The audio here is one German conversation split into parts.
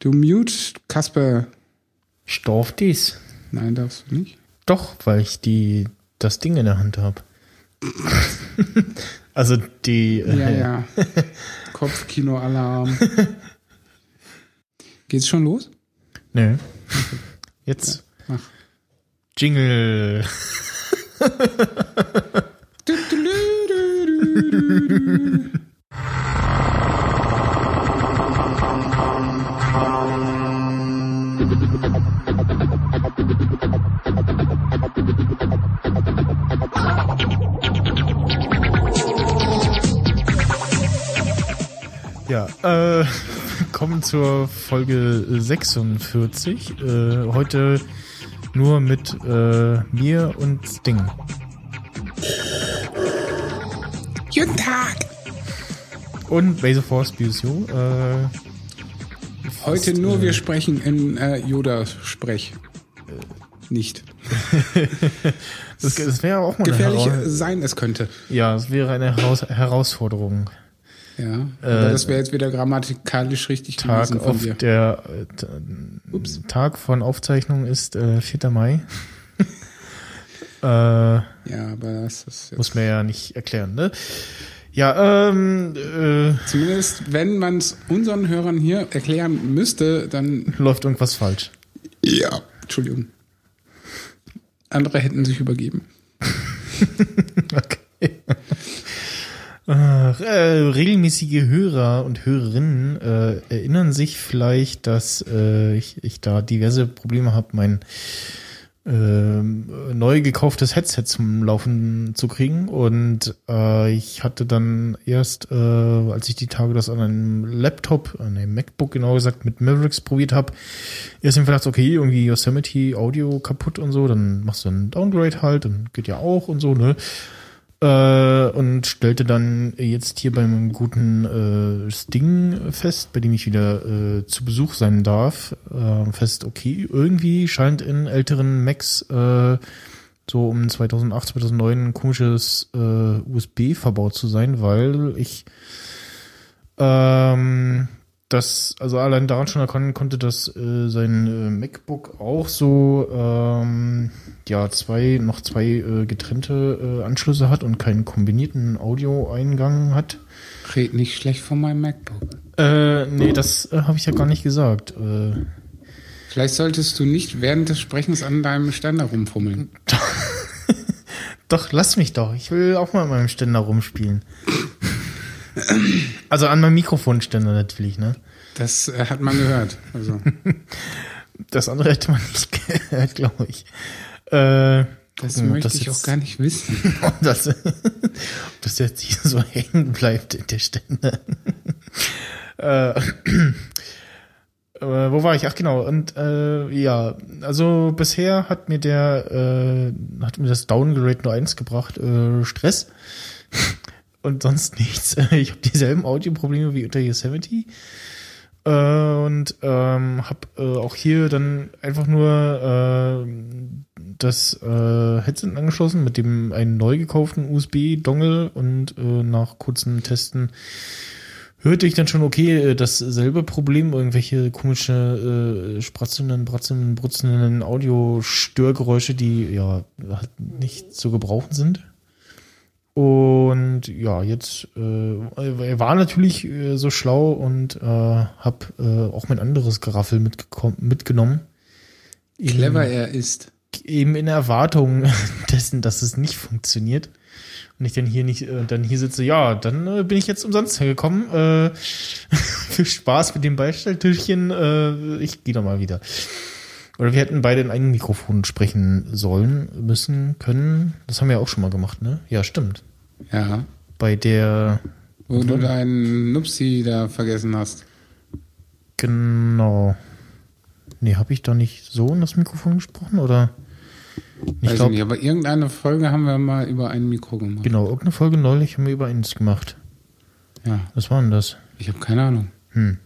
Du mute, Kasper. Darf dies. Nein, darfst du nicht. Doch, weil ich die das Ding in der Hand habe. also die. Ja, äh, ja. Kopfkino-Alarm. Geht's schon los? Nö. Jetzt. Mach. Jingle. Ja, äh, kommen zur Folge 46. Äh, heute nur mit äh, mir und Ding. Guten Tag. Und Base Force BSU. Äh, Heute nur äh, wir sprechen in äh, Yoda-Sprech. Nicht. das das wäre auch mal Gefährlich Heraus sein es könnte. Ja, es wäre eine Heraus Herausforderung. Ja. Äh, das wäre jetzt wieder grammatikalisch richtig Tag gewesen von auf dir. der äh, t- Tag von Aufzeichnung ist äh, 4. Mai. äh, Ja, aber das ist jetzt muss mir ja nicht erklären, ne? Ja, ähm, äh, zumindest, wenn man es unseren Hörern hier erklären müsste, dann läuft irgendwas falsch. ja, Entschuldigung. Andere hätten sich übergeben. Okay. Ach, äh, regelmäßige Hörer und Hörerinnen äh, erinnern sich vielleicht, dass äh, ich, ich da diverse Probleme habe, mein ähm, neu gekauftes Headset zum Laufen zu kriegen. Und äh, ich hatte dann erst, äh, als ich die Tage das an einem Laptop, an einem MacBook genau gesagt, mit Mavericks probiert habe, erst im Verdacht, okay, irgendwie Yosemite Audio kaputt und so, dann machst du einen Downgrade halt, dann geht ja auch und so, ne? Äh, und stellte dann jetzt hier beim guten äh, Sting fest, bei dem ich wieder äh, zu Besuch sein darf, äh, fest, okay, irgendwie scheint in älteren Macs äh, so um 2008, 2009 ein komisches äh, USB verbaut zu sein, weil ich ähm, das, also allein daran schon erkennen konnte, dass äh, sein äh, MacBook auch so ähm, ja zwei noch zwei äh, getrennte äh, Anschlüsse hat und keinen kombinierten Audioeingang hat. Red nicht schlecht von meinem MacBook. Äh, nee, das äh, habe ich ja gar nicht gesagt. Äh, Vielleicht solltest du nicht während des Sprechens an deinem Ständer rumfummeln. doch, lass mich doch. Ich will auch mal an meinem Ständer rumspielen. Also an meinem Mikrofonständer natürlich, ne? Das äh, hat man gehört. Also, Das andere hätte man nicht gehört, glaube ich. Äh, das gucken, möchte ich jetzt- auch gar nicht wissen. ob das, ob das jetzt hier so hängen bleibt in der Ständer. äh, äh, wo war ich? Ach genau. Und äh, ja, also bisher hat mir der äh, hat mir das Downgrade nur eins gebracht, äh, Stress. Und sonst nichts. Ich habe dieselben Audioprobleme wie unter Yosemite. Äh, und ähm, habe äh, auch hier dann einfach nur äh, das äh, Headset angeschlossen mit dem einen neu gekauften USB-Dongle und äh, nach kurzen Testen hörte ich dann schon, okay, äh, dasselbe Problem, irgendwelche komische äh, spratzelnden, bratzelnden, brutzelnden Audiostörgeräusche, die ja halt nicht zu gebrauchen sind. Und ja, jetzt äh, er war natürlich äh, so schlau und äh, hab äh, auch mein anderes Geraffel mitgekommen, mitgenommen. Eben- Clever er ist. eben in Erwartung dessen, dass es nicht funktioniert. Und ich dann hier nicht, äh, dann hier sitze, ja, dann äh, bin ich jetzt umsonst hergekommen. Äh, viel Spaß mit dem Beistelltischchen. Äh, ich gehe doch mal wieder. Oder wir hätten beide in einem Mikrofon sprechen sollen, müssen, können. Das haben wir ja auch schon mal gemacht, ne? Ja, stimmt. Ja. Bei der, Wo du deinen Nupsi da vergessen hast. genau. Nee, habe ich da nicht so in das Mikrofon gesprochen, oder? Ich Weiß glaube, ich nicht, aber irgendeine Folge haben wir mal über ein Mikro gemacht. genau, irgendeine Folge neulich haben wir über eins gemacht. Ja, Was war denn das? ich habe keine Ahnung. Hm.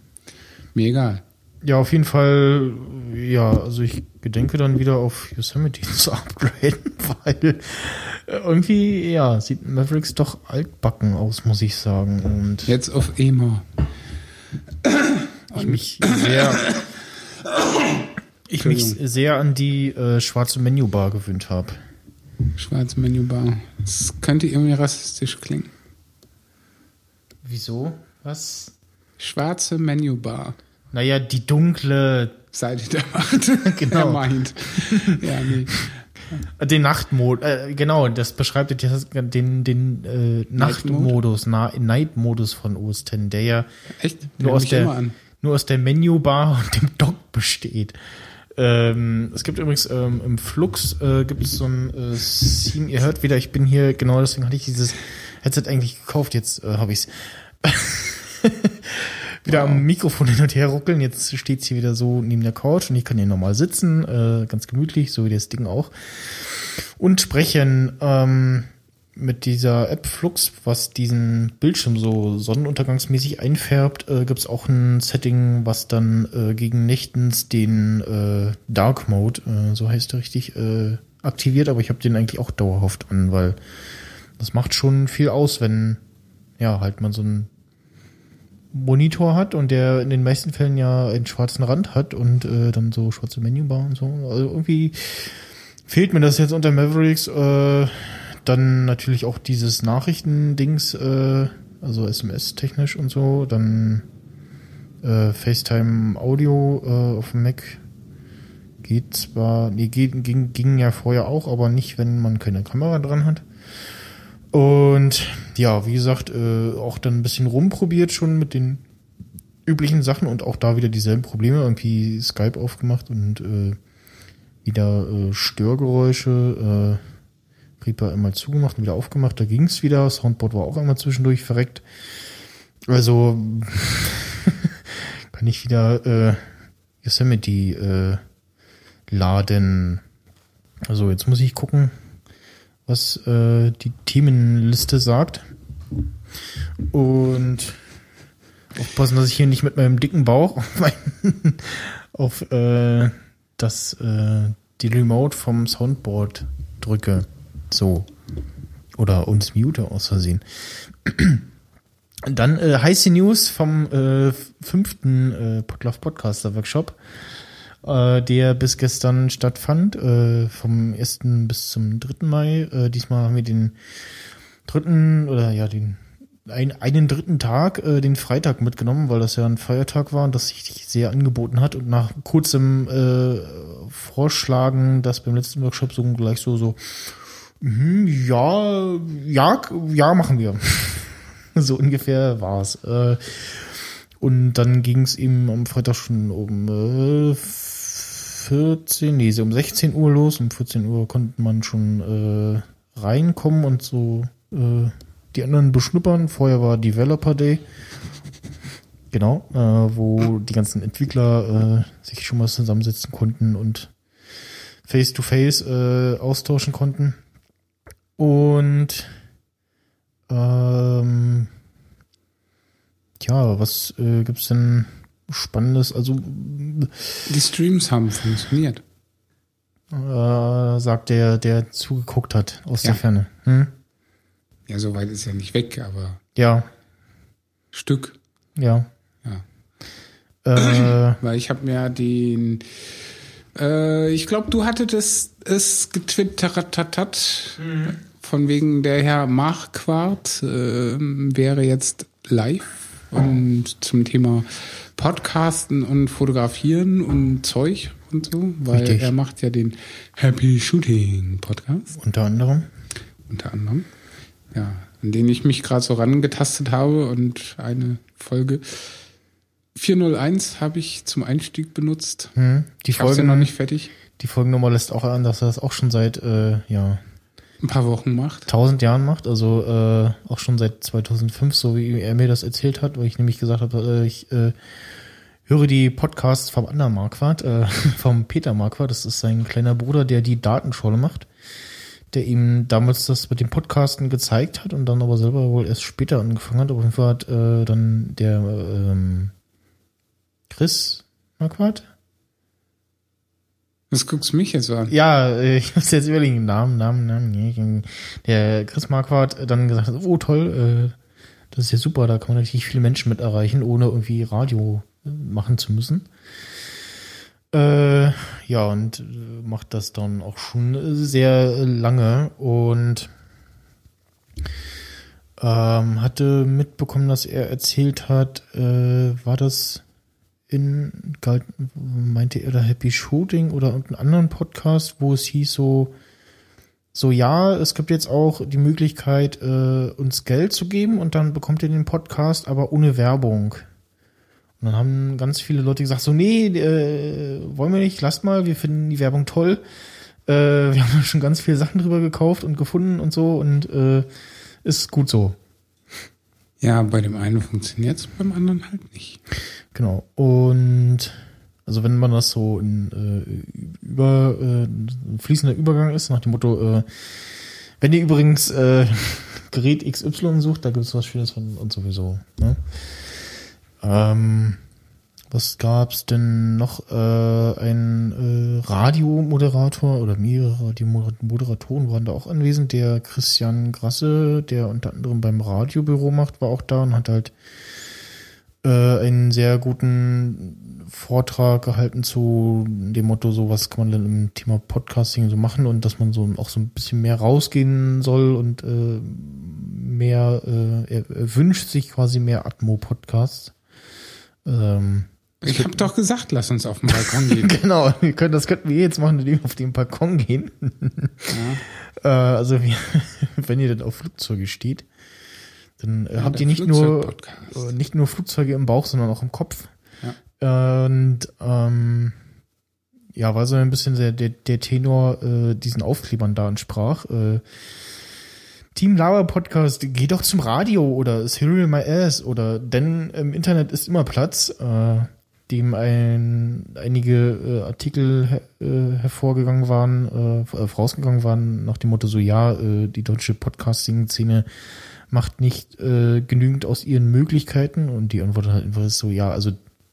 Mir egal. Ja, auf jeden Fall, ja, also ich gedenke dann wieder auf Yosemite zu upgraden, weil äh, irgendwie, ja, sieht Mavericks doch altbacken aus, muss ich sagen. Und Jetzt auf EMA. ich mich sehr, ich mich sehr an die äh, schwarze Menübar gewöhnt habe. Schwarze Menübar. Das könnte irgendwie rassistisch klingen. Wieso? Was? Schwarze Menübar. Naja, die dunkle Seite der Macht. Genau. Er meint. Ja, nee. Den Nachtmodus, äh, genau, das beschreibt jetzt den, den äh, Nachtmodus, Na Night-Modus von OS X, der ja Echt? nur aus, der, nur aus der Menübar und dem Dock besteht. Ähm, es gibt übrigens ähm, im Flux äh, gibt es so ein äh, Theme, ihr hört wieder, ich bin hier, genau deswegen hatte ich dieses Headset eigentlich gekauft, jetzt äh, habe ich's. wieder am Mikrofon hin und her ruckeln. Jetzt steht's hier wieder so neben der Couch und ich kann hier normal sitzen, äh, ganz gemütlich, so wie das Ding auch. Und sprechen ähm, mit dieser App Flux, was diesen Bildschirm so sonnenuntergangsmäßig einfärbt, äh, gibt's auch ein Setting, was dann äh, gegen nächtens den äh, Dark Mode, äh, so heißt er richtig, äh, aktiviert. Aber ich habe den eigentlich auch dauerhaft an, weil das macht schon viel aus, wenn ja halt man so ein Monitor hat und der in den meisten Fällen ja einen schwarzen Rand hat und äh, dann so schwarze Menübar und so. Also irgendwie fehlt mir das jetzt unter Mavericks. Äh, dann natürlich auch dieses Nachrichtendings, äh, also SMS-technisch und so. Dann äh, FaceTime Audio äh, auf dem Mac geht zwar, nee, geht, ging, ging ja vorher auch, aber nicht, wenn man keine Kamera dran hat. Und ja, wie gesagt, äh, auch dann ein bisschen rumprobiert schon mit den üblichen Sachen und auch da wieder dieselben Probleme, irgendwie Skype aufgemacht und äh, wieder äh, Störgeräusche, äh, Reaper einmal zugemacht und wieder aufgemacht, da ging's wieder, Soundboard war auch einmal zwischendurch verreckt. Also kann ich wieder äh, Yosemite äh, laden. Also jetzt muss ich gucken, was äh, die Themenliste sagt. Und aufpassen, dass ich hier nicht mit meinem dicken Bauch auf, mein, auf äh, das äh, die Remote vom Soundboard drücke. So. Oder uns mute aus Versehen. Dann äh, heiße News vom äh, fünften äh, Podlove Podcaster Workshop, äh, der bis gestern stattfand, äh, vom 1. bis zum 3. Mai. Äh, diesmal haben wir den dritten oder ja, den ein, einen dritten Tag, äh, den Freitag mitgenommen, weil das ja ein Feiertag war und das sich sehr angeboten hat. Und nach kurzem äh, Vorschlagen, das beim letzten Workshop so gleich so, so, mhm, ja, ja, ja, machen wir. so ungefähr war's. Äh, und dann ging es eben am Freitag schon um äh, 14, nee, um 16 Uhr los. Um 14 Uhr konnte man schon äh, reinkommen und so äh, die anderen beschnuppern. Vorher war Developer Day. Genau, äh, wo die ganzen Entwickler äh, sich schon mal zusammensetzen konnten und face-to-face äh, austauschen konnten. Und ähm, ja, was äh, gibt's denn Spannendes? Also Die Streams haben funktioniert. äh, sagt der, der zugeguckt hat aus Ja. der Ferne. Hm? Ja, so weit ist ja nicht weg, aber Ja, Stück. ja. Ja. Äh, Weil ich habe mir den, äh, ich glaube, du hattest es, es getwittert, von wegen der Herr Marquardt äh, wäre jetzt live und zum Thema Podcasten und Fotografieren und Zeug und so, weil Richtig. er macht ja den Happy Shooting Podcast unter anderem. unter anderem. Ja, an den ich mich gerade so rangetastet habe und eine Folge 401 habe ich zum Einstieg benutzt. Hm? Die ja Folgen, noch nicht fertig. die Folgennummer lässt auch an, dass er das auch schon seit äh, ja Ein paar Wochen macht. 1000 Jahren macht, also äh, auch schon seit 2005, so wie er mir das erzählt hat, weil ich nämlich gesagt habe, äh, ich äh, höre die Podcasts vom anderen Marquardt, äh, vom Peter Marquardt, das ist sein kleiner Bruder, der die Datenschule macht, der ihm damals das mit dem Podcasten gezeigt hat und dann aber selber wohl erst später angefangen hat. Auf jeden Fall hat äh, dann der ähm, Chris Marquardt, Was guckst du mich jetzt an? ja, äh, ich muss jetzt überlegen, Namen, Namen, Namen. Der Chris Marquardt dann gesagt hat, oh toll, äh, das ist ja super, da kann man natürlich viele Menschen mit erreichen, ohne irgendwie Radio machen zu müssen. Äh, ja, und äh, macht das dann auch schon sehr lange und ähm, hatte mitbekommen, dass er erzählt hat, äh, war das in, meinte er da Happy Shooting oder irgendeinen anderen Podcast, wo es hieß so, so ja, es gibt jetzt auch die Möglichkeit, äh, uns Geld zu geben und dann bekommt ihr den Podcast, aber ohne Werbung. Und dann haben ganz viele Leute gesagt, so nee, äh, wollen wir nicht, lasst mal, wir finden die Werbung toll. Äh, wir haben schon ganz viele Sachen drüber gekauft und gefunden und so und äh, ist gut so. Ja, bei dem einen funktioniert es, beim anderen halt nicht. Genau. Und also wenn man das so in äh, über äh, ein fließender Übergang ist, nach dem Motto, äh, wenn ihr übrigens äh, Gerät XY sucht, da gibt es was Schönes von und sowieso. Ne? Ähm, was gab's denn noch? Äh, ein äh, Radiomoderator oder mehrere Radiomoderatoren waren da auch anwesend. Der Christian Grasse, der unter anderem beim Radiobüro macht, war auch da und hat halt äh, einen sehr guten Vortrag gehalten zu dem Motto, so was kann man denn im Thema Podcasting so machen und dass man so auch so ein bisschen mehr rausgehen soll und äh, mehr, äh, er, er wünscht sich quasi mehr Atmo-Podcasts. Ähm, ich habe doch gesagt, lass uns auf den Balkon gehen. genau, können, das könnten wir jetzt machen, indem wir auf den Balkon gehen. ja. äh, also wie, wenn ihr dann auf Flugzeuge steht, dann äh, ja, habt ihr nicht nur äh, nicht nur Flugzeuge im Bauch, sondern auch im Kopf. Ja. Und ähm, ja, war so ein bisschen der, der, der Tenor äh, diesen Aufklebern da entsprach. Äh, Team Lava Podcast, geh doch zum Radio oder Serial My Ass oder denn im Internet ist immer Platz. Äh, dem ein, einige äh, Artikel äh, hervorgegangen waren, äh, vorausgegangen waren, nach dem Motto so, ja, äh, die deutsche Podcasting-Szene macht nicht äh, genügend aus ihren Möglichkeiten und die Antwort halt einfach ist so, ja, also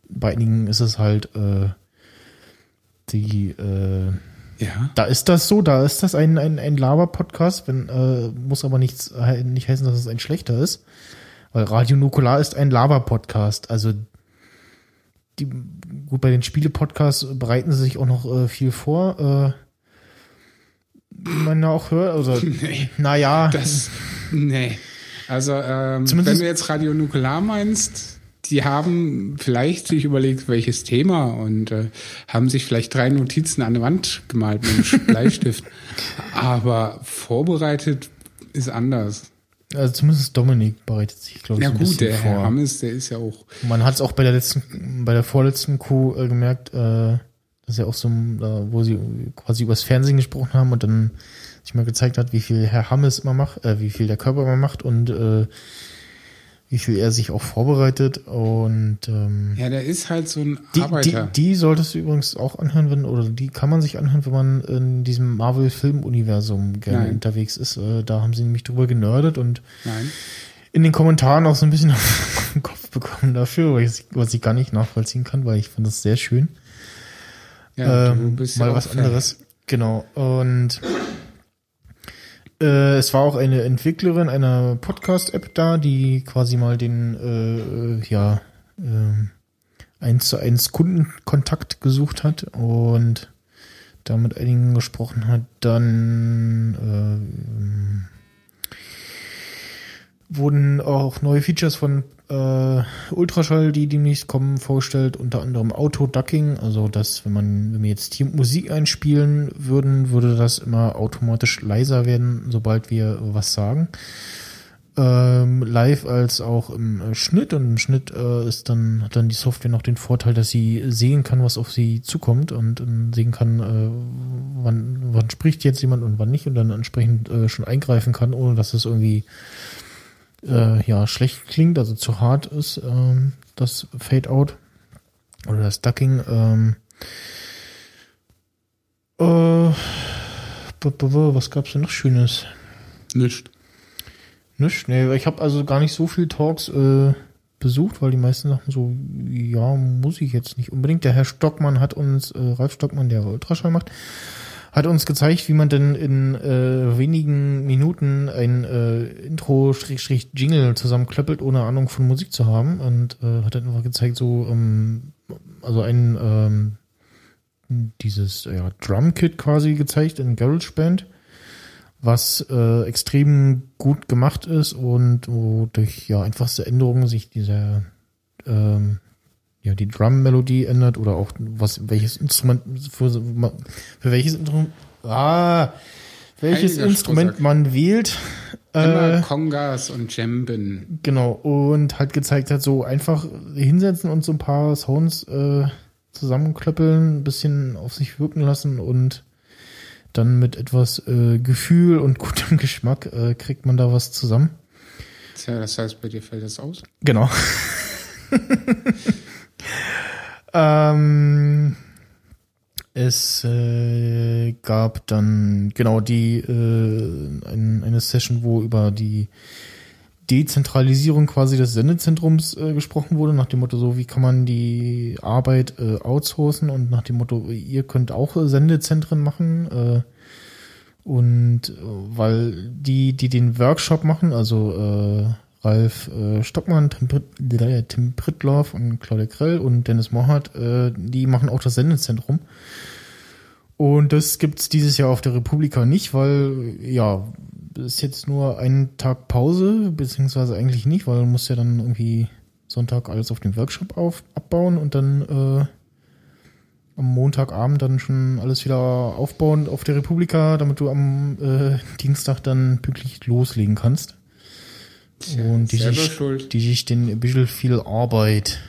bei einigen ist es halt äh, die äh, ja. Da ist das so, da ist das ein, ein, ein Laber-Podcast, wenn, äh, muss aber nichts, nicht heißen, dass es ein schlechter ist. Weil Radio Nukular ist ein Laber-Podcast. Also die, gut, bei den Spiele-Podcasts bereiten sie sich auch noch äh, viel vor. Äh, wie man ja auch hört, also, nee, naja. Das, nee. Also, ähm, wenn du jetzt Radio Nukular meinst, die haben vielleicht sich überlegt, welches Thema und äh, haben sich vielleicht drei Notizen an die Wand gemalt mit einem Bleistift. Aber vorbereitet ist anders. Also zumindest Dominik bereitet sich, glaube ich, Ja gut, der vor. Herr Hammes, der ist ja auch. Man hat es auch bei der letzten, bei der vorletzten Kuh äh, gemerkt, äh, dass er auch so, äh, wo sie quasi übers Fernsehen gesprochen haben und dann sich mal gezeigt hat, wie viel Herr Hammes immer macht, äh, wie viel der Körper immer macht und äh, wie viel er sich auch vorbereitet und ähm, ja, der ist halt so ein die, Arbeiter. Die, die solltest du übrigens auch anhören, wenn oder die kann man sich anhören, wenn man in diesem Marvel-Film-Universum gerne Nein. unterwegs ist. Äh, da haben sie nämlich drüber genördet und Nein. in den Kommentaren auch so ein bisschen auf den Kopf bekommen dafür, was ich, was ich gar nicht nachvollziehen kann, weil ich fand das sehr schön. Ja, ähm, mal was anderes. Genau und äh, es war auch eine Entwicklerin einer Podcast-App da, die quasi mal den, äh, ja, äh, 1 zu 1 Kundenkontakt gesucht hat und da mit einigen gesprochen hat. Dann äh, wurden auch neue Features von äh, Ultraschall, die demnächst kommen, vorgestellt, unter anderem Auto-Ducking, also dass, wenn man, wenn wir jetzt hier Musik einspielen würden, würde das immer automatisch leiser werden, sobald wir was sagen. Ähm, live als auch im äh, Schnitt. Und im Schnitt äh, ist dann hat dann die Software noch den Vorteil, dass sie sehen kann, was auf sie zukommt und, und sehen kann, äh, wann, wann spricht jetzt jemand und wann nicht und dann entsprechend äh, schon eingreifen kann, ohne dass es irgendwie äh, ja schlecht klingt, also zu hart ist, ähm, das Fade-Out oder das Ducking. Ähm, äh, was gab's denn noch Schönes? Nicht. Nicht? Nee, ich habe also gar nicht so viel Talks äh, besucht, weil die meisten Sachen so, ja, muss ich jetzt nicht unbedingt. Der Herr Stockmann hat uns, äh, Ralf Stockmann, der Ultraschall macht, hat uns gezeigt, wie man denn in äh, wenigen Minuten ein äh, Intro-Jingle zusammenklöppelt, ohne Ahnung von Musik zu haben. Und äh, hat dann einfach gezeigt, so, ähm, also ein ähm, dieses ja, Drum-Kit quasi gezeigt in GarageBand, was äh, extrem gut gemacht ist und wo durch ja einfachste Änderungen sich dieser ähm, ja, die Drum-Melodie ändert oder auch was, welches Instrument für, für welches Instrument, ah, welches Heiliger Instrument Strohsack. man wählt. Immer Äh, Kongas und Djemben. genau, und halt gezeigt hat, so einfach hinsetzen und so ein paar Sounds äh, zusammenklöppeln, ein bisschen auf sich wirken lassen und dann mit etwas äh, Gefühl und gutem Geschmack äh, kriegt man da was zusammen. Tja, das heißt, bei dir fällt das aus. Genau. ähm, es äh, gab dann genau die äh, ein, eine Session, wo über die Dezentralisierung quasi des Sendezentrums äh, gesprochen wurde, nach dem Motto so, wie kann man die Arbeit äh, outsourcen und nach dem Motto, ihr könnt auch äh, Sendezentren machen. Äh, und äh, weil die, die den Workshop machen, also äh, Ralf äh, Stockmann, Tim, äh, Tim Prittloff und Claudia Krell und Dennis Mohart, äh, die machen auch das Sendezentrum. Und das gibt's dieses Jahr auf der Republika nicht, weil ja, ist jetzt nur ein Tag Pause, beziehungsweise eigentlich nicht, weil man muss ja dann irgendwie Sonntag alles auf dem Workshop auf, abbauen und dann äh, am Montagabend dann schon alles wieder aufbauen auf der Republika, damit du am äh, Dienstag dann pünktlich loslegen kannst. Und die sich, schuld. die sich den ein bisschen viel Arbeit.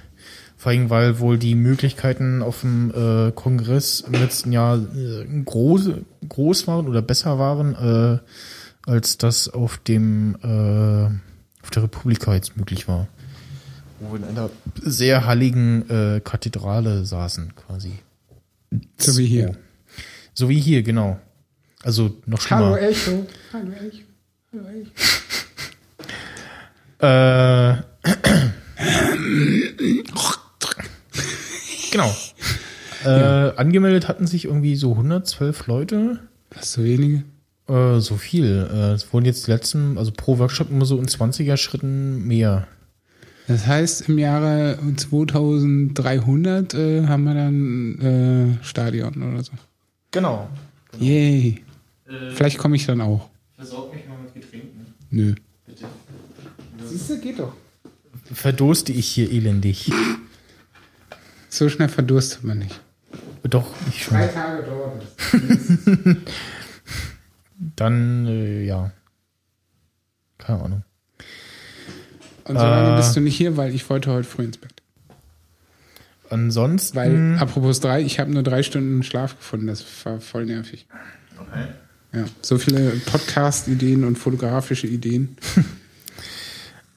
Vor allem, weil wohl die Möglichkeiten auf dem äh, Kongress im letzten Jahr äh, groß, groß waren oder besser waren, äh, als das auf dem äh, auf der Republika jetzt möglich war. Wo wir in einer sehr halligen äh, Kathedrale saßen, quasi. So wie hier. So wie hier, genau. Also noch schlimmer. Hallo Echo. Hallo Echo. Hallo Echo. Äh, genau. Äh, Angemeldet hatten sich irgendwie so 112 Leute. Was, so wenige? Äh, so viel. Äh, es wurden jetzt die letzten, also pro Workshop immer so in 20er Schritten mehr. Das heißt, im Jahre 2300 äh, haben wir dann äh, Stadion oder so. Genau. Yay. Vielleicht komme ich dann auch. Versorg mich mal mit Getränken. Nö. Siehst du, geht doch. Verdurste ich hier elendig. So schnell verdurstet man nicht. Doch, ich schon. Tage dauert es. Dann, äh, ja. Keine Ahnung. Und so lange Äh. bist du nicht hier, weil ich wollte heute früh ins Bett. Ansonsten. Weil, apropos drei, ich habe nur drei Stunden Schlaf gefunden. Das war voll nervig. Okay. Ja, so viele Podcast-Ideen und fotografische Ideen.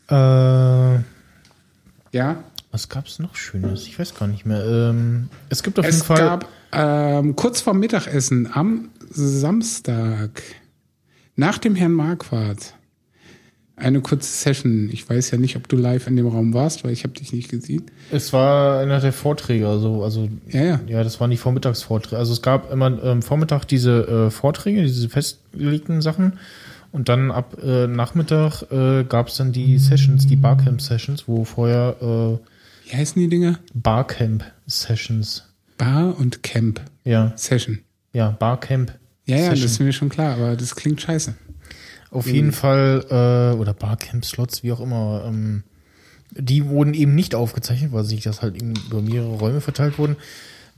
Äh, Ja, was gab's noch Schönes? Ich weiß gar nicht mehr. Ähm, es gibt auf jeden es Fall. gab ähm, kurz vor Mittagessen am Samstag nach dem Herrn Marquardt eine kurze Session. Ich weiß ja nicht, ob du live in dem Raum warst, weil ich habe dich nicht gesehen. Es war einer der Vorträge, also, also Ja, ja. ja, das waren die Vormittagsvorträge. Also es gab immer ähm, Vormittag diese äh, Vorträge, diese festgelegten Sachen. Und dann ab äh, Nachmittag äh, gab es dann die Sessions, die Barcamp-Sessions, wo vorher äh, Wie heißen die Dinger? Barcamp-Sessions. Bar und Camp Ja, Session. ja, Barcamp. Ja, ja, Session. das ist mir schon klar, aber das klingt scheiße. Auf jeden Fall, äh, oder Barcamp-Slots, wie auch immer, ähm, die wurden eben nicht aufgezeichnet, weil sich das halt eben über mehrere Räume verteilt wurden.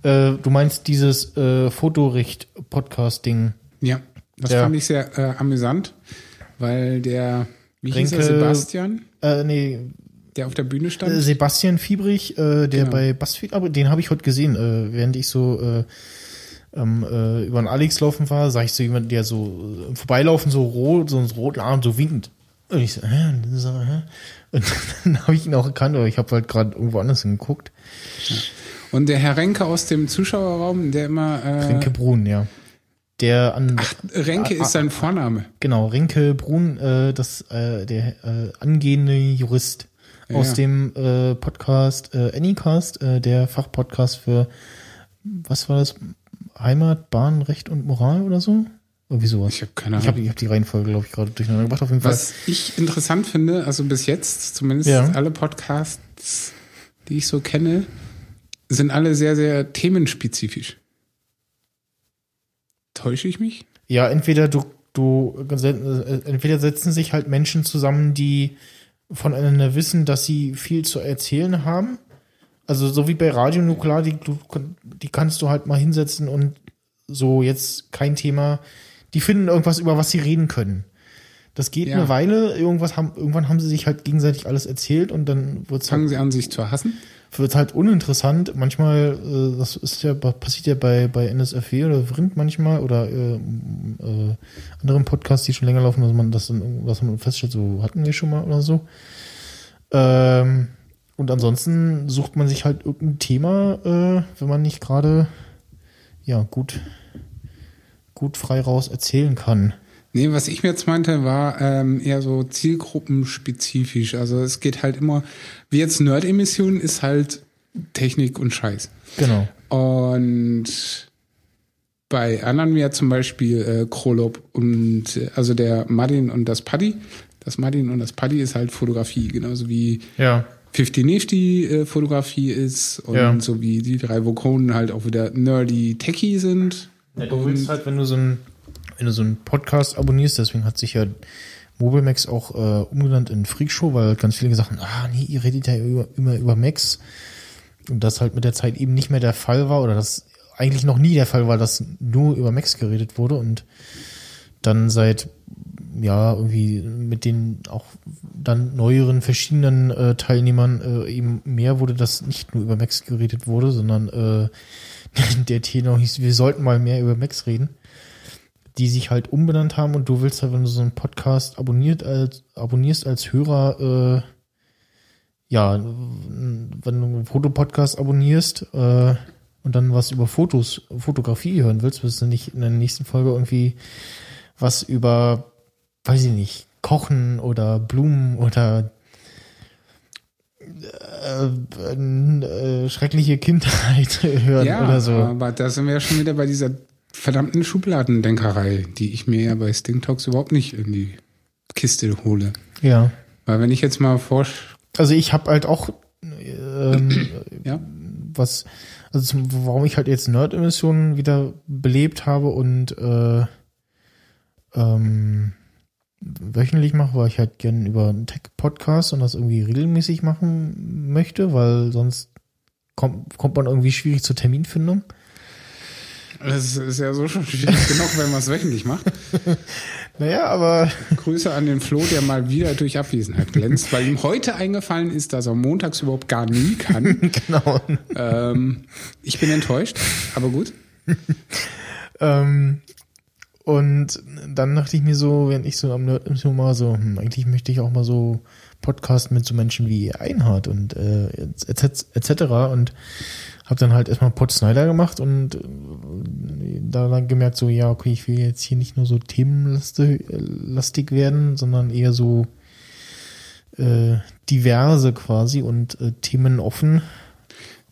Äh, du meinst dieses äh, Fotorecht-Podcast-Ding. Ja, das Ja. fand ich sehr äh, amüsant, weil der, wie hieß er, Renke- Sebastian, Äh, nee, der auf der Bühne stand. äh, Sebastian Fiebrich, äh, der Genau. bei BuzzFeed, aber den habe ich heute gesehen, äh, während ich so äh, ähm, äh, über den Alex laufen war, sah ich so jemand, der so Vorbeilaufen so rot, so einen roten Arm so winkend. Und ich so, hä? Und dann habe ich ihn auch erkannt, aber ich habe halt gerade irgendwo anders hingeguckt. Und der Herr Renke aus dem Zuschauerraum, der immer äh, Rinke Brun, ja. Der an Renke Ah, ist sein Vorname. genau Rinke Brun, äh, das äh, der äh, angehende Jurist aus Ja. dem äh, Podcast äh, Anycast, äh, der Fachpodcast für was war das Heimat, Bahn, Recht und Moral oder so. Irgendwie sowas. Ich habe keine Ich Ahnung. habe ich hab die Reihenfolge, glaube ich, gerade durcheinander gebracht. Auf jeden Fall. Was ich interessant finde, also bis jetzt, zumindest Ja. alle Podcasts, die ich so kenne, sind alle sehr, sehr themenspezifisch. Täusche ich mich? Ja, entweder du, du, äh, entweder setzen sich halt Menschen zusammen, die voneinander wissen, dass sie viel zu erzählen haben. Also so wie bei Radio Nuklear, die, die kannst du halt mal hinsetzen und so jetzt kein Thema. Die finden irgendwas, über was sie reden können. Das geht Ja. eine Weile, irgendwas haben, irgendwann haben sie sich halt gegenseitig alles erzählt und dann wird's halt Fangen sie an, sich zu hassen? Wird halt uninteressant. Manchmal, äh, das ist ja passiert ja bei bei NSFW oder Vrind manchmal oder äh, äh, anderen Podcasts, die schon länger laufen, dass man das dann was man feststellt, so hatten wir schon mal oder so. Ähm, und ansonsten sucht man sich halt irgendein Thema, äh, wenn man nicht gerade ja gut gut frei raus erzählen kann. Nee, was ich mir jetzt meinte, war ähm, eher so zielgruppenspezifisch. Also es geht halt immer, wie jetzt Nerd-Emission ist halt Technik und Scheiß. Genau. Und bei anderen wie ja zum Beispiel äh, Krolop und äh, also der Martin und das Paddy. Das Martin und das Paddy ist halt Fotografie, genauso wie Ja. 50 Nifty äh, Fotografie ist und Ja. so wie die drei Vokonen halt auch wieder nerdy techy sind. Ja, du willst halt, wenn du so ein, wenn du so einen Podcast abonnierst, deswegen hat sich ja Mobimax auch äh, umgenannt in Freakshow, weil ganz viele gesagt haben, ah nee, ihr redet ja über, immer über Max. Und das halt mit der Zeit eben nicht mehr der Fall war oder das eigentlich noch nie der Fall war, dass nur über Max geredet wurde und dann seit ja irgendwie mit den auch dann neueren verschiedenen äh, Teilnehmern äh, eben mehr wurde, dass nicht nur über Max geredet wurde, sondern äh, der Tenor hieß, wir sollten mal mehr über Max reden, die sich halt umbenannt haben und du willst halt, wenn du so einen Podcast abonniert als, abonnierst als Hörer, äh, ja, wenn du einen Fotopodcast abonnierst äh, und dann was über Fotos, Fotografie hören willst, willst du nicht in der nächsten Folge irgendwie was über, weiß ich nicht, Kochen oder Blumen oder äh, äh, schreckliche Kindheit hören Ja, oder so. aber da sind wir ja schon wieder bei dieser verdammten Schubladendenkerei, die ich mir ja bei Sting Talks überhaupt nicht in die Kiste hole. Ja. Weil wenn ich jetzt mal forsch, Also ich habe halt auch ähm, ja, was, also zum, warum ich halt jetzt Nerd-Emissionen wieder belebt habe und äh, ähm, wöchentlich mache, weil ich halt gerne über einen Tech-Podcast und das irgendwie regelmäßig machen möchte, weil sonst kommt, kommt man irgendwie schwierig zur Terminfindung. Das ist ja so schon schwierig genug, wenn man es wöchentlich macht. Naja, aber Grüße an den Flo, der mal wieder durch Abwesenheit glänzt, weil ihm heute eingefallen ist, dass er montags überhaupt gar nie kann. genau. ähm, ich bin enttäuscht, aber gut. Ähm, und dann dachte ich mir so, wenn ich so am Nerd so mal so, hm, eigentlich möchte ich auch mal so Podcast mit so Menschen wie Einhard und äh, etc. etc. und habe dann halt erstmal Pod Snyder gemacht und äh, da dann gemerkt so, ja, okay, ich will jetzt hier nicht nur so themenlastig lastig werden, sondern eher so äh, diverse quasi und äh, themenoffen.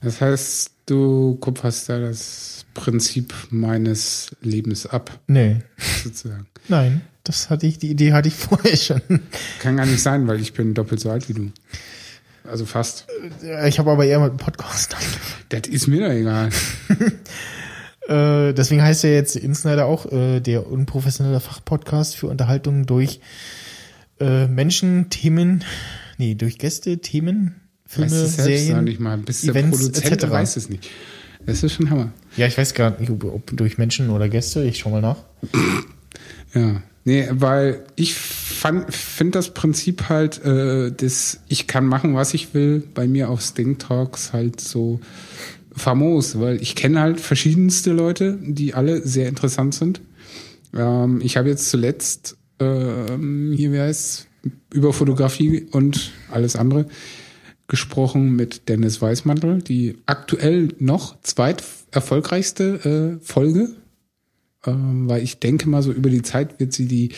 Das heißt, du kupferst da das Prinzip meines Lebens ab, Nee, sozusagen. nein, das hatte ich, die Idee hatte ich vorher schon. Kann gar nicht sein, weil ich bin doppelt so alt wie du. Also fast. Ich habe aber eher mit dem Podcast. Das ist mir doch egal. Äh, deswegen heißt ja jetzt Insnider auch äh, der unprofessionelle Fachpodcast für Unterhaltung durch äh, Menschen, Themen, nee, durch Gäste, Themen, Filme, Weißt du selbst noch Serien. nicht mal. Bis der Events, Produzent etc.. weiß es nicht. Das ist schon Hammer. Ja, ich weiß gar nicht, ob, ob durch Menschen oder Gäste. Ich schau mal nach. Ja. Nee, weil ich finde das Prinzip halt, äh, das ich kann machen, was ich will, bei mir auf Sting Talks halt so famos, weil ich kenne halt verschiedenste Leute, die alle sehr interessant sind. Ähm, ich habe jetzt zuletzt ähm, hier, wie heißt über Fotografie und alles andere gesprochen mit Dennis Weißmantel, die aktuell noch zweit erfolgreichste äh, Folge, ähm, weil ich denke mal so über die Zeit wird sie die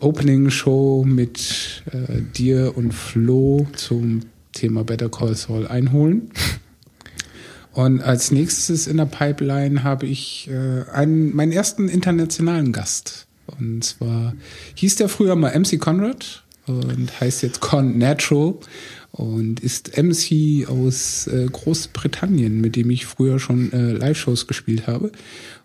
Opening Show mit äh, dir und Flo zum Thema Better Call Saul einholen. Und als nächstes in der Pipeline habe ich äh, einen, meinen ersten internationalen Gast. Und zwar hieß der früher mal MC Conrad und heißt jetzt Con Natural und ist MC aus äh, Großbritannien, mit dem ich früher schon äh, Live-Shows gespielt habe.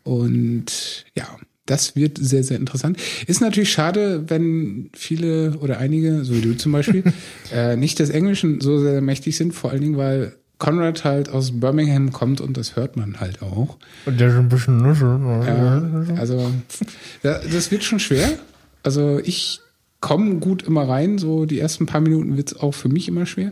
Und ja, das wird sehr, sehr interessant. Ist natürlich schade, wenn viele oder einige, so wie du zum Beispiel, äh, nicht des Englischen so sehr mächtig sind, vor allen Dingen, weil Conrad halt aus Birmingham kommt und das hört man halt auch. Und der ist ein bisschen nuschel. Ja, also das wird schon schwer. Also ich komme gut immer rein, so die ersten paar Minuten wird's auch für mich immer schwer.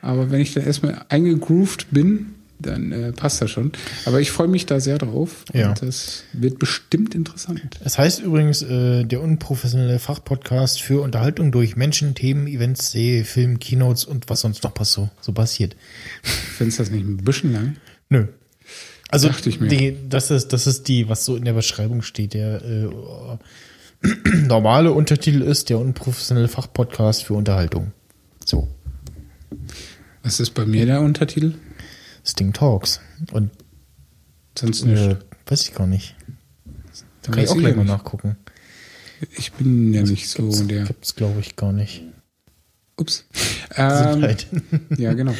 Aber wenn ich dann erstmal eingegroovt bin, dann äh, passt das schon. Aber ich freue mich da sehr drauf. Ja. Und das wird bestimmt interessant. Es heißt übrigens äh, der unprofessionelle Fachpodcast für Unterhaltung durch Menschen, Themen, Events, Serie, Film, Keynotes und was sonst noch so, so passiert. Findest du das nicht ein bisschen lang? Nö. Also Dachte ich mir. Die, das ist das ist die, was so in der Beschreibung steht. Der äh, normale Untertitel ist der unprofessionelle Fachpodcast für Unterhaltung. So, Was ist bei mir der Untertitel? Sting Talks und Sonst nicht. äh, weiß ich gar nicht. Dann Kann ich auch ich gleich mal nachgucken. Ich bin ja nicht so gibt's, der. gibt's glaube ich gar nicht. Ups. Ähm, Gesundheit. ja, genau.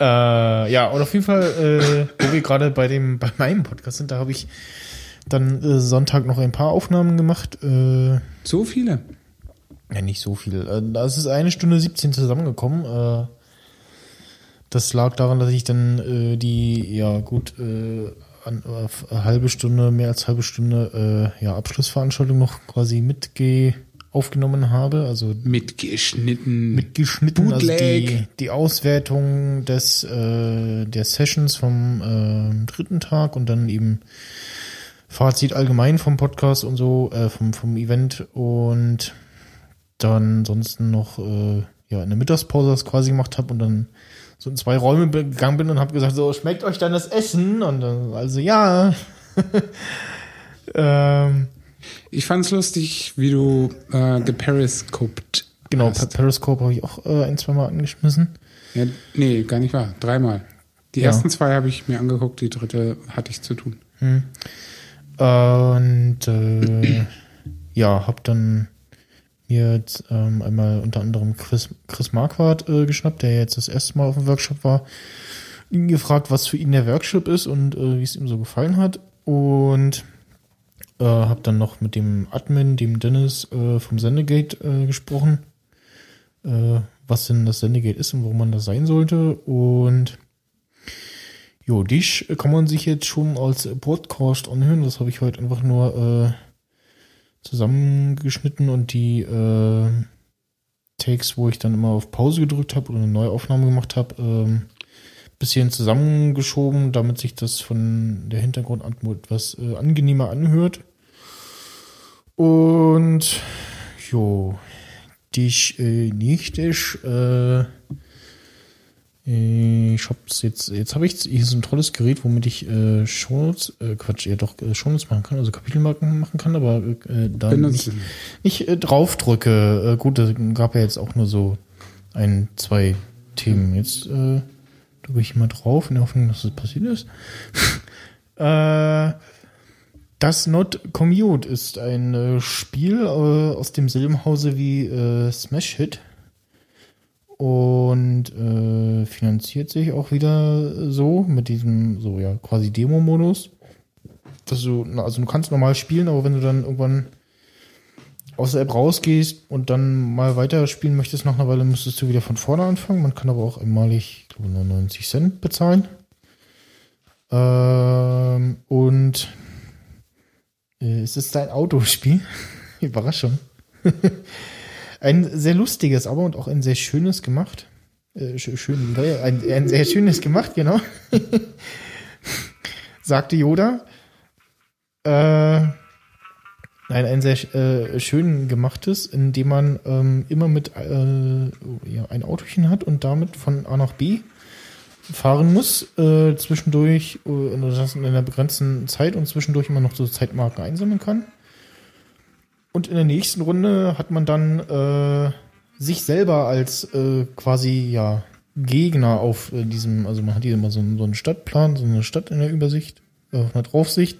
Äh, ja, und auf jeden Fall, äh, wo wir gerade bei dem, bei meinem Podcast sind, da habe ich dann äh, Sonntag noch ein paar Aufnahmen gemacht. Äh, So viele. ja, nicht so viel. Äh, da ist es eine Stunde 17 zusammengekommen. Äh, das lag daran, dass ich dann äh, die, ja gut, äh, an, äh, eine halbe Stunde, mehr als halbe Stunde, äh, ja, Abschlussveranstaltung noch quasi mitge aufgenommen habe. Also Mitgeschnitten. mitgeschnitten, also die, die Auswertung des äh, der Sessions vom ähm, dritten Tag und dann eben Fazit allgemein vom Podcast und so, äh, vom, vom Event und dann sonst noch äh, ja in der Mittagspause das quasi gemacht habe und dann so in zwei Räume gegangen bin und habe gesagt, so schmeckt euch dann das Essen? Und also ja. ähm, Ich fand's lustig, wie du äh, geperiscoped genau, hast. Per- Periscope habe ich auch äh, ein, zwei Mal angeschmissen. Ja, nee, gar nicht wahr. Dreimal. Die Ja. ersten zwei habe ich mir angeguckt, die dritte hatte ich zu tun. Und äh, ja, hab dann mir jetzt ähm, einmal unter anderem Chris, Chris Marquardt äh, geschnappt, der jetzt das erste Mal auf dem Workshop war, ihn gefragt, was für ihn der Workshop ist und äh, wie es ihm so gefallen hat. Und äh, habe dann noch mit dem Admin, dem Dennis äh, vom Sendegate äh, gesprochen, äh, was denn das Sendegate ist und warum man das sein sollte. Und Jo, dich kann man sich jetzt schon als Podcast anhören. Das habe ich heute einfach nur äh, zusammengeschnitten und die äh, Takes, wo ich dann immer auf Pause gedrückt habe oder eine neue Aufnahme gemacht habe, ähm, bisschen zusammengeschoben, damit sich das von der Hintergrundatmo etwas äh, angenehmer anhört. Und jo, dich äh, nicht ich, äh, ich hab's jetzt, jetzt habe ich hier so ein tolles Gerät, womit ich äh, Shownotes, äh, Quatsch, ja doch äh, Shownotes machen kann, also Kapitelmarken machen kann, aber äh, da nicht, nicht äh, draufdrücke. Äh, gut, da gab ja jetzt auch nur so ein, zwei Themen. Jetzt äh, drücke ich mal drauf in der Hoffnung, dass das passiert ist. äh, das Not Commute ist ein äh, Spiel äh, aus demselben Hause wie äh, Smash Hit und äh, finanziert sich auch wieder so mit diesem so ja quasi Demo-Modus. Dass du, also du kannst normal spielen, aber wenn du dann irgendwann aus der App rausgehst und dann mal weiterspielen möchtest nach einer Weile, müsstest du wieder von vorne anfangen. Man kann aber auch einmalig, ich glaube, 99 Cent bezahlen. Ähm, und äh, es ist ein Autospiel. Überraschung. ein sehr lustiges, aber und auch ein sehr schönes gemacht. Äh, sch- schön, äh, ein, ein sehr schönes gemacht, genau. Sagte Yoda. Äh, nein, ein sehr äh, schön gemachtes, in dem man ähm, immer mit äh, ja, ein Autochen hat und damit von A nach B fahren muss, äh, zwischendurch, äh, das in einer begrenzten Zeit und zwischendurch immer noch so Zeitmarken einsammeln kann. Und in der nächsten Runde hat man dann äh, sich selber als äh, quasi, ja, Gegner auf äh, diesem, also man hat hier immer so, einen- so einen Stadtplan, so eine Stadt in der Übersicht, äh, auf einer Draufsicht.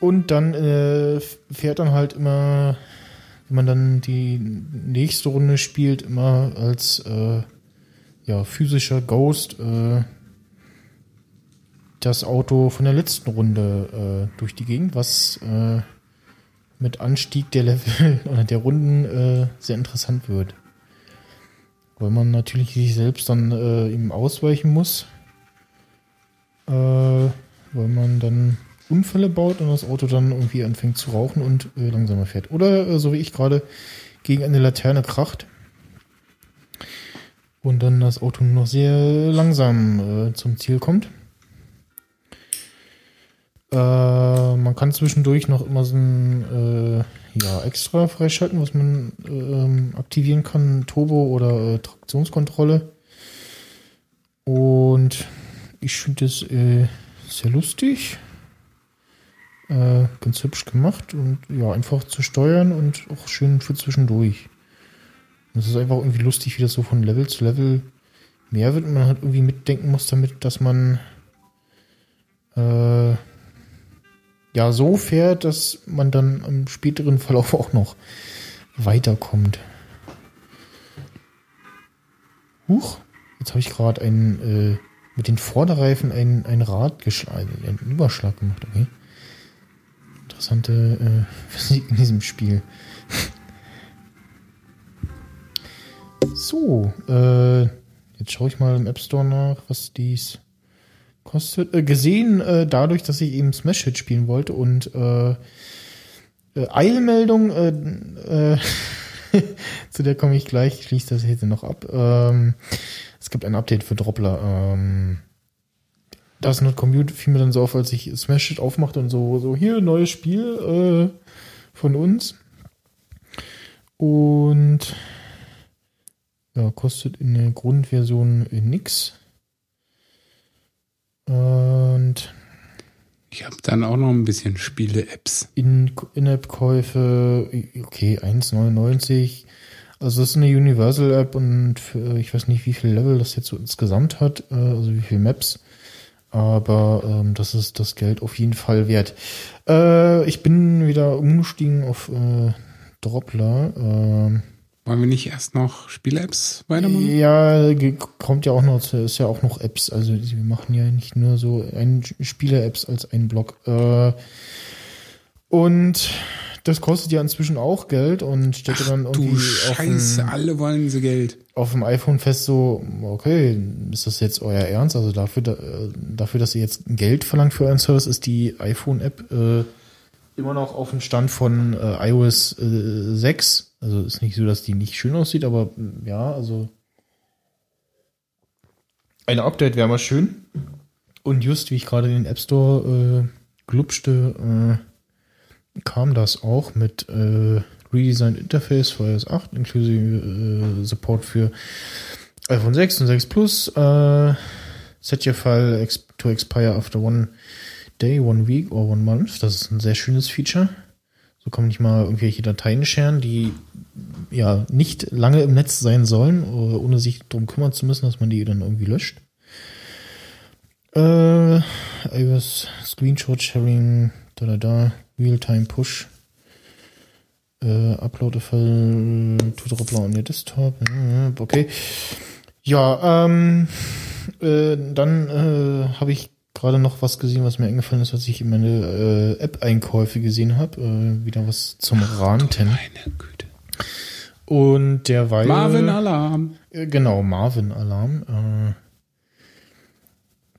Und dann äh, fährt dann halt immer, wenn man dann die nächste Runde spielt, immer als äh, ja, physischer Ghost das Auto von der letzten Runde durch die Gegend, was mit Anstieg der Level oder der Runden äh, sehr interessant wird. Weil man natürlich sich selbst dann äh, ihm ausweichen muss. Äh, weil man dann Unfälle baut und das Auto dann irgendwie anfängt zu rauchen und äh, langsamer fährt. Oder äh, so wie ich gerade gegen eine Laterne kracht. Und dann das Auto nur noch sehr langsam äh, zum Ziel kommt. Äh, man kann zwischendurch noch immer so ein äh, ja, extra freischalten, was man ähm, aktivieren kann. Turbo oder äh, Traktionskontrolle. Und ich finde es äh, sehr lustig. Äh, ganz hübsch gemacht und ja, einfach zu steuern und auch schön für zwischendurch. Es ist einfach irgendwie lustig, wie das so von Level zu Level mehr wird und man halt irgendwie mitdenken muss damit, dass man äh, ja so fährt, dass man dann im späteren Verlauf auch noch weiterkommt. Huch, jetzt habe ich gerade ein äh, mit den Vorderreifen ein, ein Rad geschlagen, einen Überschlag gemacht, okay. Interessante äh, Physik in diesem Spiel. So, äh, jetzt schaue ich mal im App Store nach, was dies kostet. Äh, gesehen äh, dadurch, dass ich eben Smash Hit spielen wollte und äh, äh, Eilmeldung, äh, äh, zu der komme ich gleich, ich schließe das jetzt noch ab. Ähm, es gibt ein Update für Droppler. Ähm, das Not Commute fiel mir dann so auf, als ich Smash Hit aufmachte und so, so hier, neues Spiel äh, von uns. Und ja, kostet in der Grundversion äh, nix. Und Ich habe dann auch noch ein bisschen Spiele-Apps. in In-App-Käufe, okay, 1,99. Also das ist eine Universal-App und für, ich weiß nicht, wie viel Level das jetzt so insgesamt hat, äh, also wie viel Maps. Aber ähm, das ist das Geld auf jeden Fall wert. Äh, ich bin wieder umgestiegen auf äh, Droppler. Ähm, Wollen wir nicht erst noch Spiele-Apps weitermachen? Ja, kommt ja auch noch, ist ja auch noch Apps. Also wir machen ja nicht nur so ein Spiele-Apps als einen Blog. Äh, und das kostet ja inzwischen auch Geld und ja dann irgendwie Du auf Scheiße, dem, alle wollen sie Geld. auf dem iPhone fest so, okay, ist das jetzt euer Ernst? Also dafür, da, dafür, dass ihr jetzt Geld verlangt für euren Service, ist die iPhone-App äh, immer noch auf dem Stand von äh, iOS äh, 6. Also ist nicht so, dass die nicht schön aussieht, aber mm, ja, also ein Update wäre mal schön. Und just wie ich gerade in den App Store äh, glupschte, äh, kam das auch mit äh, Redesigned Interface für iOS 8, inklusive äh, Support für iPhone 6 und 6 Plus. Äh, set your file to expire after one day, one week or one month. Das ist ein sehr schönes Feature. So kann man nicht mal irgendwelche Dateien scheren, die ja nicht lange im Netz sein sollen, äh, ohne sich darum kümmern zu müssen, dass man die dann irgendwie löscht. Äh, iOS Screenshot Sharing, da da da, Realtime Push, äh, Upload a File to Dropper on your Desktop, okay. Ja, ähm, äh, dann äh, habe ich gerade noch was gesehen, was mir eingefallen ist, was ich in meine äh, App-Einkäufe gesehen habe. Äh, wieder was zum Ranten. Meine Güte. Und derweil. Marvin Alarm. Äh, Genau, Marvin Alarm. Äh,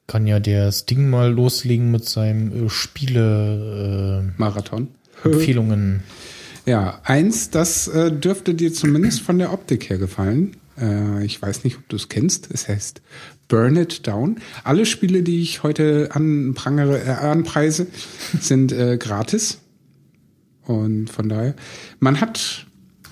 kann ja der Sting mal loslegen mit seinem äh, Marathon. Spiele-Empfehlungen. Ja, eins, das äh, dürfte dir zumindest von der Optik her gefallen. Äh, ich weiß nicht, ob du es kennst. Es heißt Burn It Down. Alle Spiele, die ich heute anprangere, äh, anpreise, sind äh, gratis. Und von daher, man hat,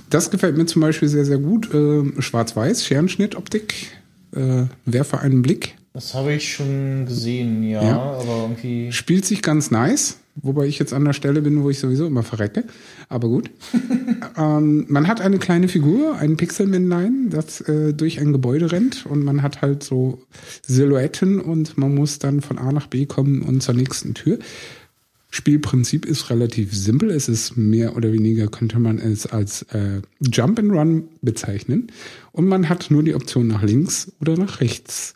das gefällt mir zum Beispiel sehr, sehr gut, äh, Schwarz-Weiß, Scherenschnitt-Optik. Äh, werfe einen Blick. Das habe ich schon gesehen, ja, Ja. aber irgendwie. Spielt sich ganz nice. Wobei ich jetzt an der Stelle bin, wo ich sowieso immer verrecke. Aber gut. ähm, man hat eine kleine Figur, ein Pixelmännlein, das äh, durch ein Gebäude rennt und man hat halt so Silhouetten und man muss dann von A nach B kommen und zur nächsten Tür. Spielprinzip ist relativ simpel. Es ist mehr oder weniger, könnte man es als äh, Jump and Run bezeichnen. Und man hat nur die Option nach links oder nach rechts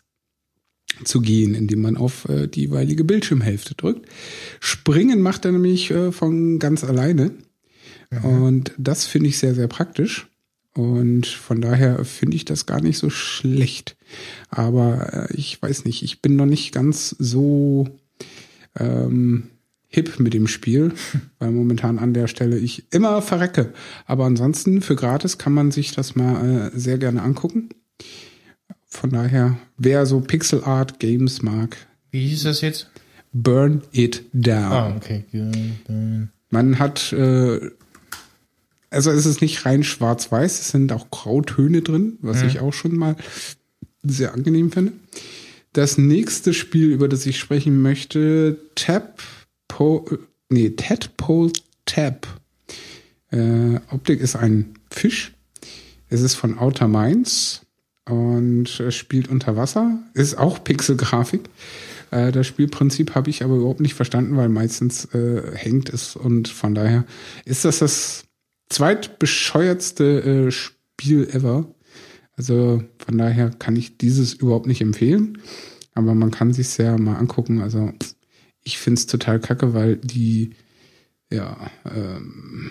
zu gehen, indem man auf äh, die jeweilige Bildschirmhälfte drückt. Springen macht er nämlich äh, von ganz alleine. Mhm. Und das finde ich sehr, sehr praktisch. Und von daher finde ich das gar nicht so schlecht. Aber äh, ich weiß nicht, ich bin noch nicht ganz so ähm, hip mit dem Spiel, weil momentan an der Stelle ich immer verrecke. Aber ansonsten für gratis kann man sich das mal äh, sehr gerne angucken. Von daher, wer so Pixel Art Games mag. Wie hieß das jetzt? Burn It Down. Ah, okay. Man hat, äh, also es ist nicht rein schwarz-weiß, es sind auch Grautöne drin, was mhm. ich auch schon mal sehr angenehm finde. Das nächste Spiel, über das ich sprechen möchte, Tap Po, nee, Tadpole Tab. Äh, Optik ist ein Fisch. Es ist von Outer Minds und spielt unter Wasser. Ist auch Pixelgrafik. Äh, das Spielprinzip habe ich aber überhaupt nicht verstanden, weil meistens äh, hängt es und von daher ist das das zweitbescheuertste äh, Spiel ever. Also von daher kann ich dieses überhaupt nicht empfehlen. Aber man kann sich sehr mal angucken. Also ich finde es total kacke, weil die, ja, ähm,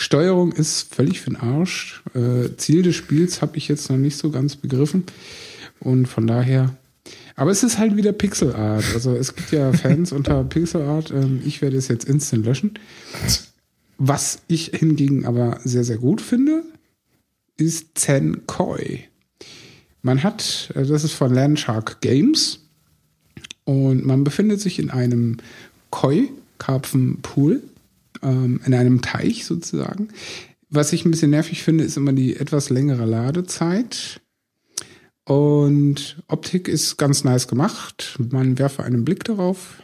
Steuerung ist völlig für den Arsch. Äh, Ziel des Spiels habe ich jetzt noch nicht so ganz begriffen. Und von daher. Aber es ist halt wieder Pixel Art. Also es gibt ja Fans unter Pixel Art. Ähm, ich werde es jetzt instant löschen. Was ich hingegen aber sehr, sehr gut finde, ist Zen Koi. Man hat, äh, das ist von Landshark Games. Und man befindet sich in einem Koi-Karpfenpool, ähm, in einem Teich sozusagen. Was ich ein bisschen nervig finde, ist immer die etwas längere Ladezeit. Und Optik ist ganz nice gemacht. Man werfe einen Blick darauf.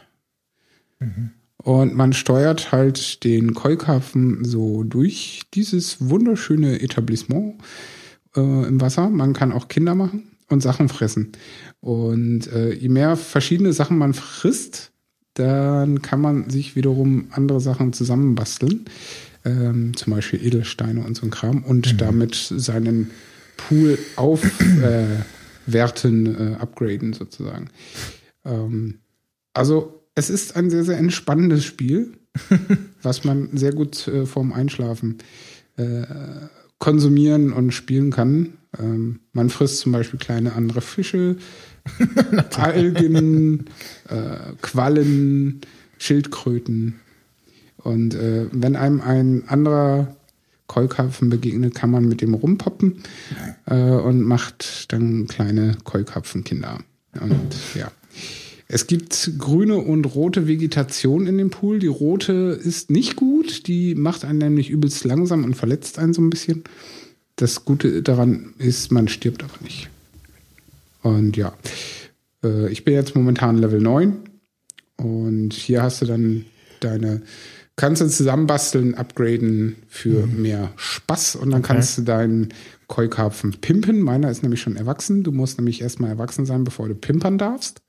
Mhm. Und man steuert halt den Koi-Karpfen so durch dieses wunderschöne Etablissement äh, im Wasser. Man kann auch Kinder machen und Sachen fressen. Und äh, je mehr verschiedene Sachen man frisst, dann kann man sich wiederum andere Sachen zusammenbasteln. Ähm, zum Beispiel Edelsteine und so ein Kram und mhm. damit seinen Pool aufwerten, äh, äh, upgraden sozusagen. Ähm, also es ist ein sehr, sehr entspannendes Spiel, was man sehr gut äh, vorm Einschlafen äh, konsumieren und spielen kann. Ähm, man frisst zum Beispiel kleine andere Fische, Algen, äh, Quallen, Schildkröten. Und äh, wenn einem ein anderer Keukarpfen begegnet, kann man mit dem rumpoppen äh, und macht dann kleine Keukarpfenkinder. Und ja. Es gibt grüne und rote Vegetation in dem Pool. Die rote ist nicht gut, die macht einen nämlich übelst langsam und verletzt einen so ein bisschen. Das Gute daran ist, man stirbt aber nicht. Und ja, äh, ich bin jetzt momentan Level 9 und hier hast du dann deine, kannst du zusammenbasteln, upgraden für mhm. mehr Spaß und dann okay. kannst du deinen Koi-Karpfen pimpen. Meiner ist nämlich schon erwachsen. Du musst nämlich erstmal erwachsen sein, bevor du pimpern darfst.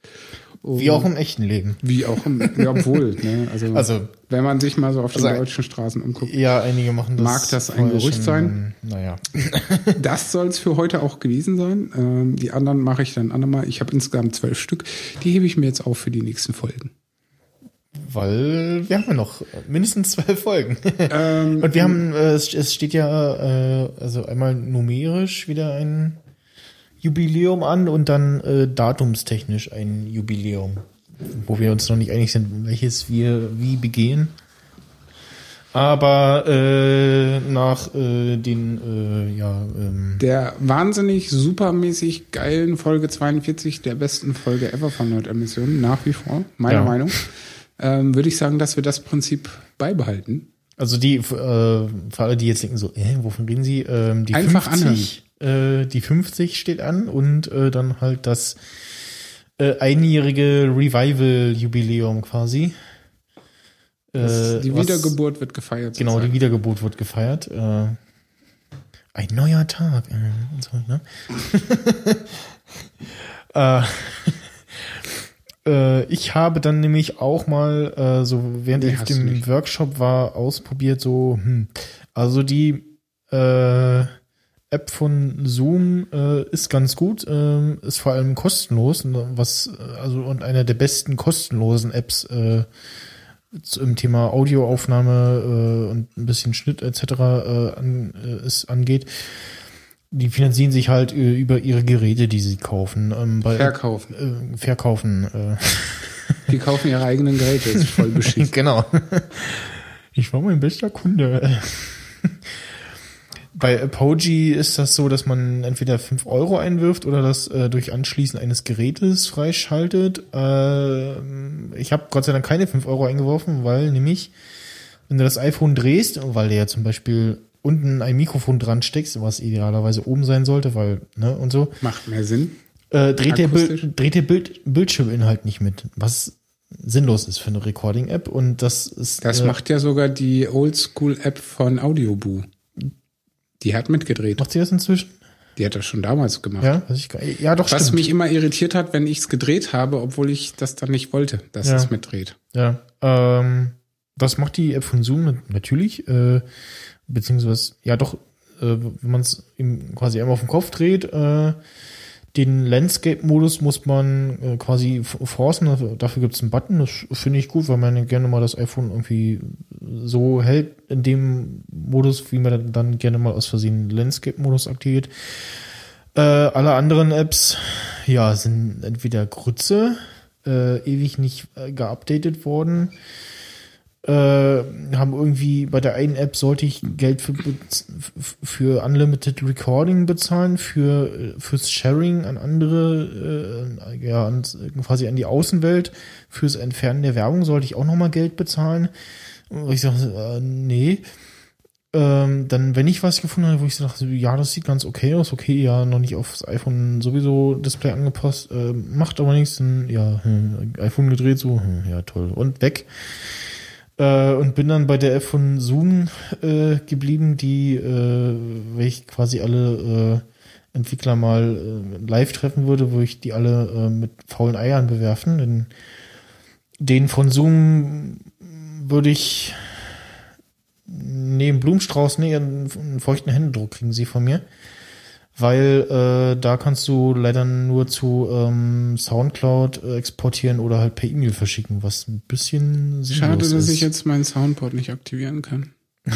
Und wie auch im echten Leben. Wie auch im, ja, obwohl, ne? Also, also, wenn man sich mal so auf den also, deutschen Straßen umguckt. Ja, einige machen das. Mag das ein Gerücht schon, sein? Naja. das soll es für heute auch gewesen sein. Ähm, die anderen mache ich dann andermal. Ich habe insgesamt zwölf Stück. Die hebe ich mir jetzt auf für die nächsten Folgen. Weil wir haben ja noch mindestens zwölf Folgen. Ähm, Und wir haben, äh, es steht ja, äh, also einmal numerisch wieder ein Jubiläum an und dann äh, datumstechnisch ein Jubiläum, wo wir uns noch nicht einig sind, welches wir wie begehen. Aber äh, nach äh, den, äh, ja. Ähm der wahnsinnig supermäßig geilen Folge 42, der besten Folge ever von Nordemissionen, nach wie vor, meiner ja. Meinung, ähm, würde ich sagen, dass wir das Prinzip beibehalten. Also die, äh, für alle, die jetzt denken so, äh, wovon reden Sie? Ähm, die Einfach 50, anhören. Äh, die 50 steht an und äh, dann halt das äh, einjährige Revival-Jubiläum quasi. Äh, die was- Wiedergeburt wird gefeiert. Genau, die sozusagen. Wiedergeburt wird gefeiert. Äh, ein neuer Tag. Äh, und so, ne? ich habe dann nämlich auch mal, so während Nee, ich auf dem. Workshop war, ausprobiert, so, hm, also die äh, App von Zoom äh, ist ganz gut, ähm, ist vor allem kostenlos, und was äh, also und einer der besten kostenlosen Apps äh, im Thema Audioaufnahme äh, und ein bisschen Schnitt etc. Äh, an, äh, es angeht. Die finanzieren sich halt äh, über ihre Geräte, die sie kaufen. Ähm, Verkaufen. Äh, verkaufen. Äh. Die kaufen ihre eigenen Geräte, ist voll beschissen. genau. Ich war mein bester Kunde. Bei Apogee ist das so, dass man entweder 5 Euro einwirft oder das äh, durch Anschließen eines Gerätes freischaltet. Äh, ich habe Gott sei Dank keine 5 Euro eingeworfen, weil nämlich, wenn du das iPhone drehst, weil du ja zum Beispiel unten ein Mikrofon dran steckst, was idealerweise oben sein sollte, weil, ne, und so, Macht mehr Sinn. äh, dreht, der? Bild, dreht der Bild, Bildschirminhalt nicht mit, was sinnlos ist für eine Recording-App und das ist Das äh, macht ja sogar die Oldschool-App von Audioboo. Die hat mitgedreht. macht sie das inzwischen? Die hat das schon damals gemacht. Ja, ich ja doch Was stimmt. mich immer irritiert hat, wenn ich es gedreht habe, obwohl ich das dann nicht wollte, dass Ja. es mitdreht. ja, ähm, das macht die App von Zoom natürlich, äh, beziehungsweise ja doch, äh, wenn man es quasi einmal auf den Kopf dreht, äh, den Landscape-Modus muss man äh, quasi forcen, dafür, dafür gibt es einen Button, das finde ich gut, weil man gerne mal das iPhone irgendwie so hält in dem Modus, wie man dann- dann gerne mal aus Versehen Landscape-Modus aktiviert. Äh, alle anderen Apps, ja, sind entweder Grütze, äh, ewig nicht äh, geupdatet worden, äh, haben irgendwie bei der einen App sollte ich Geld für, für Unlimited Recording bezahlen, für äh, fürs Sharing an andere, äh, ja, quasi an die Außenwelt, fürs Entfernen der Werbung sollte ich auch nochmal Geld bezahlen. Und ich sage, äh, nee. Ähm, dann, wenn ich was gefunden habe, wo ich so dachte, ja, das sieht ganz okay aus, okay, ja, noch nicht aufs iPhone sowieso Display angepasst, äh, macht aber nichts, ja, hm, iPhone gedreht, so, hm, ja, toll, und weg. Äh, und bin dann bei der App von Zoom äh, geblieben, die, äh, wenn ich quasi alle äh, Entwickler mal äh, live treffen würde, wo ich die alle äh, mit faulen Eiern bewerfen. Denn den von Zoom würde ich neben Blumenstrauß, nee, einen, einen feuchten Händedruck kriegen sie von mir. Weil äh, da kannst du leider nur zu ähm, Soundcloud äh, exportieren oder halt per E-Mail verschicken, was ein bisschen sinnlos Schade, dass ist. ich jetzt meinen Soundboard nicht aktivieren kann.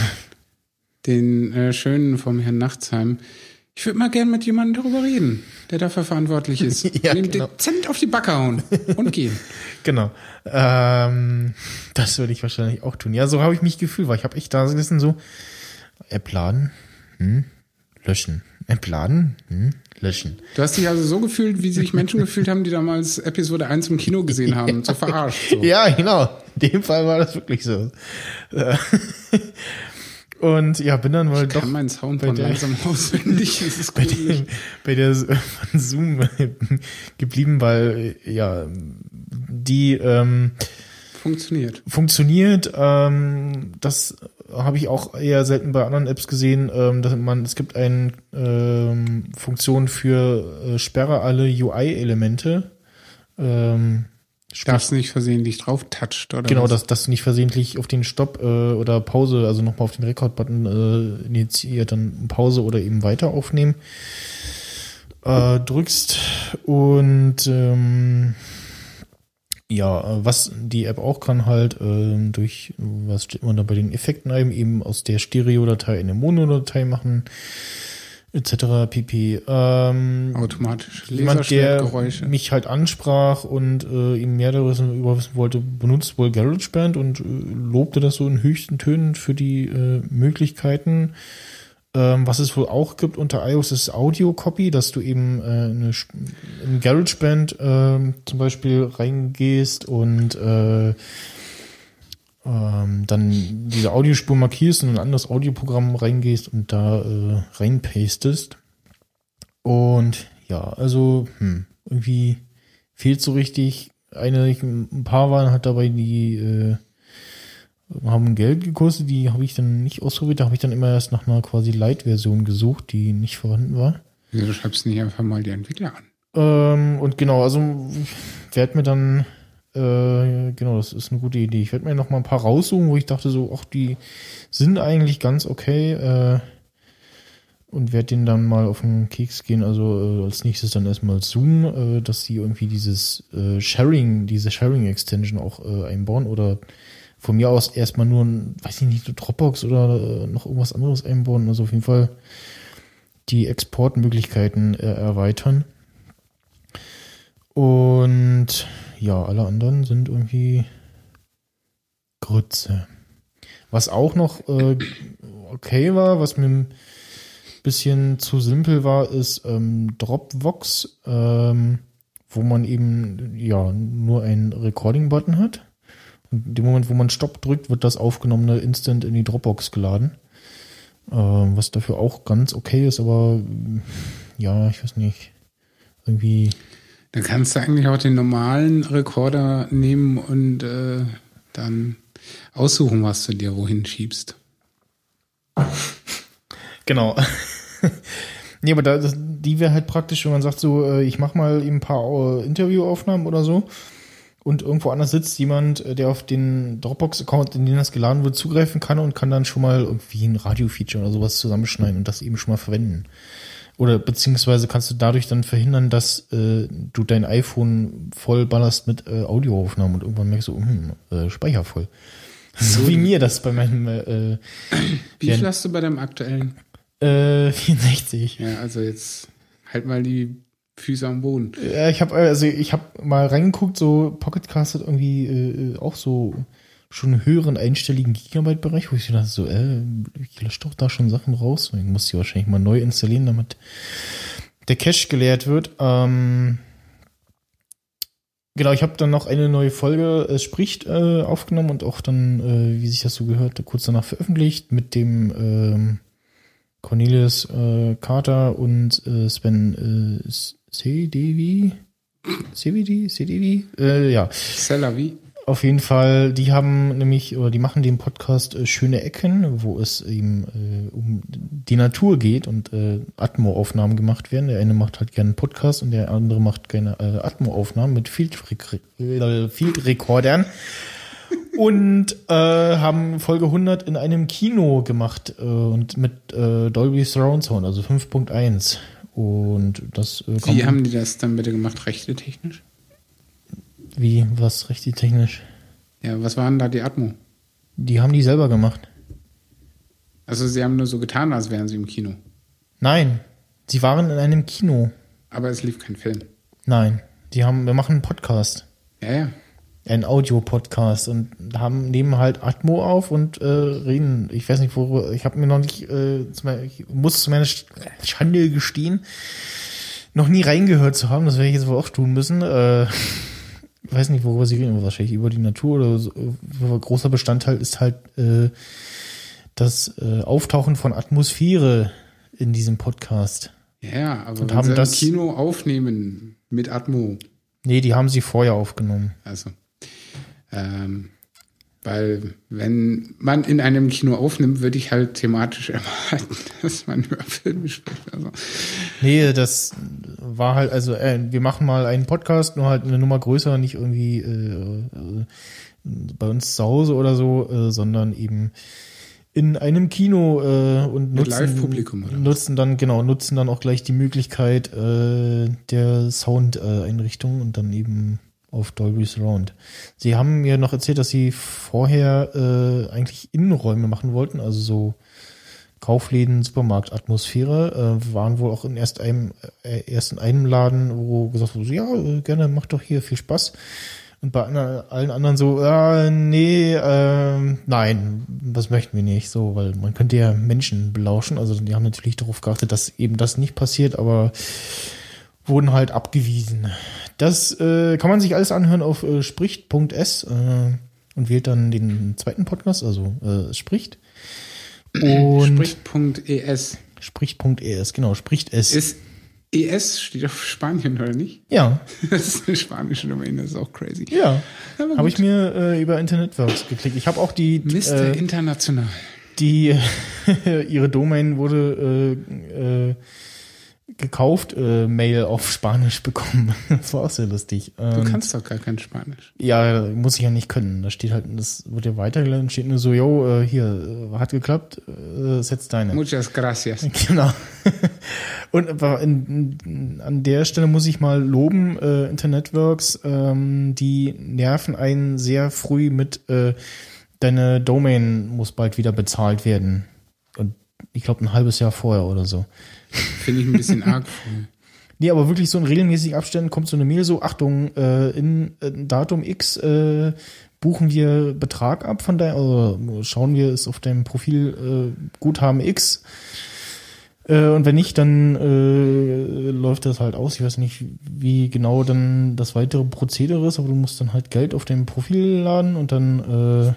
Den äh, schönen vom Herrn Nachtsheim. Ich würde mal gern mit jemandem darüber reden, der dafür verantwortlich ist. Ja, Ihm genau. dezent auf die Backe hauen und gehen. Genau. Ähm, das würde ich wahrscheinlich auch tun. Ja, so habe ich mich gefühlt, weil ich habe echt da gesessen so, App laden, hm, löschen. App laden, hm, löschen. Du hast dich also so gefühlt, wie sich Menschen gefühlt haben, die damals Episode 1 im Kino gesehen haben, so verarscht. So. Ja, genau. In dem Fall war das wirklich so. Äh, Und ja, bin dann mal Ich doch kann mein Soundboard der- langsam auswendig. Das ist bei, dem, bei der von Zoom geblieben, weil ja die ähm, Funktioniert. funktioniert. Ähm, das habe ich auch eher selten bei anderen Apps gesehen, ähm, dass man es gibt eine ähm, Funktion für äh, sperre alle UI-Elemente. Ähm, Darfst nicht versehentlich drauf toucht, oder? Genau, was? dass, dass du nicht versehentlich auf den Stopp äh, oder Pause, also nochmal auf den Rekord-Button äh, initiiert, dann Pause oder eben weiter aufnehmen äh, drückst. Und ähm, ja, äh, was die App auch kann halt, ähm, durch, was steht man da bei den Effekten ein, eben aus der Stereo-Datei eine Mono-Datei machen, etc. pp. Ähm, Automatisch. jemand, der mich halt ansprach und äh, ihm mehr darüber wissen wollte, benutzt wohl GarageBand und äh, lobte das so in höchsten Tönen für die äh, Möglichkeiten. Ähm, was es wohl auch gibt unter iOS ist Audio Copy, dass du eben äh, eine, in GarageBand äh, zum Beispiel reingehst und äh, ähm, dann diese Audiospur markierst und in ein anderes Audioprogramm reingehst und da äh, reinpastest. Und ja, also hm, irgendwie fehlt so richtig. Eine, ein paar waren halt dabei, die äh, haben Geld gekostet, die habe ich dann nicht ausprobiert, da habe ich dann immer erst nach einer quasi Light-Version gesucht, die nicht vorhanden war. Wieso du schreibst nicht einfach mal die Entwickler an? Ähm, und genau, also werde mir dann, äh, genau, das ist eine gute Idee. Ich werde mir noch mal ein paar raussuchen, wo ich dachte so, ach, die sind eigentlich ganz okay. Äh, und werde denen dann mal auf den Keks gehen. Also äh, als nächstes dann erstmal Zoom, äh, dass sie irgendwie dieses äh, Sharing, diese Sharing-Extension auch äh, einbauen oder von mir aus erstmal nur ein, weiß ich nicht, eine Dropbox oder äh, noch irgendwas anderes einbauen. Also auf jeden Fall die Exportmöglichkeiten äh, erweitern. Und ja, alle anderen sind irgendwie Grütze. Was auch noch äh, okay war, was mir ein bisschen zu simpel war, ist ähm, Dropbox, ähm, wo man eben ja nur einen Recording-Button hat. In dem Moment, wo man Stopp drückt, wird das aufgenommene instant in die Dropbox geladen. Ähm, was dafür auch ganz okay ist, aber ja, ich weiß nicht. Irgendwie. Dann kannst du eigentlich auch den normalen Rekorder nehmen und äh, dann aussuchen, was du dir wohin schiebst. Genau. nee, aber da, die wäre halt praktisch, wenn man sagt so, äh, ich mache mal eben ein paar äh, Interviewaufnahmen oder so und irgendwo anders sitzt jemand, äh, der auf den Dropbox-Account, in den das geladen wird, zugreifen kann und kann dann schon mal irgendwie ein Radio-Feature oder sowas zusammenschneiden und das eben schon mal verwenden. Oder beziehungsweise kannst du dadurch dann verhindern, dass äh, du dein iPhone voll ballerst mit äh, Audioaufnahmen und irgendwann merkst du, hm, äh, Speicher voll. So wie mir das bei meinem äh, Wie viel hast du bei deinem aktuellen? äh, 64. Ja, also jetzt halt mal die Füße am Boden. Ja, ich habe also ich habe mal reingeguckt, so Pocketcast hat irgendwie äh, auch so schon einen höheren einstelligen Gigabyte-Bereich, wo ich dachte so, äh, ich lösche doch da schon Sachen raus. Ich muss die wahrscheinlich mal neu installieren, damit der Cache geleert wird. Ähm, genau, ich habe dann noch eine neue Folge Es spricht äh, aufgenommen und auch dann, äh, wie sich das so gehört, kurz danach veröffentlicht mit dem ähm, Cornelius äh, Carter und äh, Sven äh, CDV. CVD? CDV? Äh, ja. Cellavi. Auf jeden Fall, die haben nämlich, oder die machen den Podcast äh, Schöne Ecken, wo es eben äh, um die Natur geht und äh, Atmo-Aufnahmen gemacht werden. Der eine macht halt gerne einen Podcast und der andere macht gerne äh, Atmo-Aufnahmen mit Field-Recordern. Field und äh, haben Folge 100 in einem Kino gemacht äh, und mit äh, Dolby Surround Sound, also 5.1. Und das äh, Wie haben die das dann bitte gemacht, rechte technisch? Wie, was rechte technisch? Ja, was waren da die Atmo? Die haben die selber gemacht. Also sie haben nur so getan, als wären sie im Kino. Nein, sie waren in einem Kino. Aber es lief kein Film. Nein, die haben, wir machen einen Podcast. Ja, ja ein Audio-Podcast und haben nehmen halt Atmo auf und äh, reden. Ich weiß nicht, worüber, ich habe mir noch nicht, äh, ich muss zu meiner Schande gestehen, noch nie reingehört zu haben. Das werde ich jetzt wohl auch tun müssen. Äh, ich weiß nicht, worüber sie reden, wahrscheinlich über die Natur oder so. Großer Bestandteil ist halt äh, das äh, Auftauchen von Atmosphäre in diesem Podcast. Ja, aber und haben sie das Kino aufnehmen mit Atmo. Nee, die haben sie vorher aufgenommen. Also. Ähm, weil wenn man in einem Kino aufnimmt, würde ich halt thematisch erwarten, dass man über Filme spricht. Also. Nee, das war halt, also äh, wir machen mal einen Podcast, nur halt eine Nummer größer, nicht irgendwie äh, äh, bei uns zu Hause oder so, äh, sondern eben in einem Kino äh, und nutzen, nutzen dann genau nutzen dann auch gleich die Möglichkeit äh, der Soundeinrichtung und dann eben auf Dolby Surround. Sie haben mir noch erzählt, dass sie vorher äh, eigentlich Innenräume machen wollten, also so Kaufläden, Supermarktatmosphäre, äh, waren wohl auch in erst einem, äh, erst in einem Laden, wo gesagt wurde, ja, äh, gerne, macht doch hier viel Spaß. Und bei allen anderen so, äh, nee, äh, nein, das möchten wir nicht, so, weil man könnte ja Menschen belauschen. Also die haben natürlich darauf geachtet, dass eben das nicht passiert, aber wurden halt abgewiesen. Das äh, kann man sich alles anhören auf äh, spricht.s äh, und wählt dann den zweiten Podcast, also äh, spricht. Und spricht.es. Spricht.es, genau, spricht es. Ist ES steht auf Spanien, oder nicht? Ja. Das ist eine spanische Domain, das ist auch crazy. Ja. Habe ich mir äh, über Internetworks geklickt. Ich habe auch die, Mr. äh, International. die ihre Domain wurde äh, äh, gekauft, äh, Mail auf Spanisch bekommen. Das war auch sehr lustig. Du Ähm, kannst doch gar kein Spanisch. Ja, muss ich ja nicht können. Da steht halt, das wird ja weitergeleitet, steht nur so, yo, äh, hier, äh, hat geklappt, äh, setz deine. Muchas gracias. Genau. Und in, in, an der Stelle muss ich mal loben, äh, Internetworks, ähm, die nerven einen sehr früh mit, äh, deine Domain muss bald wieder bezahlt werden. Und ich glaube ein halbes Jahr vorher oder so. Finde ich ein bisschen arg früh. Nee, aber wirklich so in regelmäßigen Abständen kommt so eine Mail so, Achtung, äh, in, in Datum X äh, buchen wir Betrag ab von deinem, also schauen wir es auf deinem Profil äh, Guthaben X. Äh, und wenn nicht, dann äh, läuft das halt aus. Ich weiß nicht, wie genau dann das weitere Prozedere ist, aber du musst dann halt Geld auf deinem Profil laden und dann äh,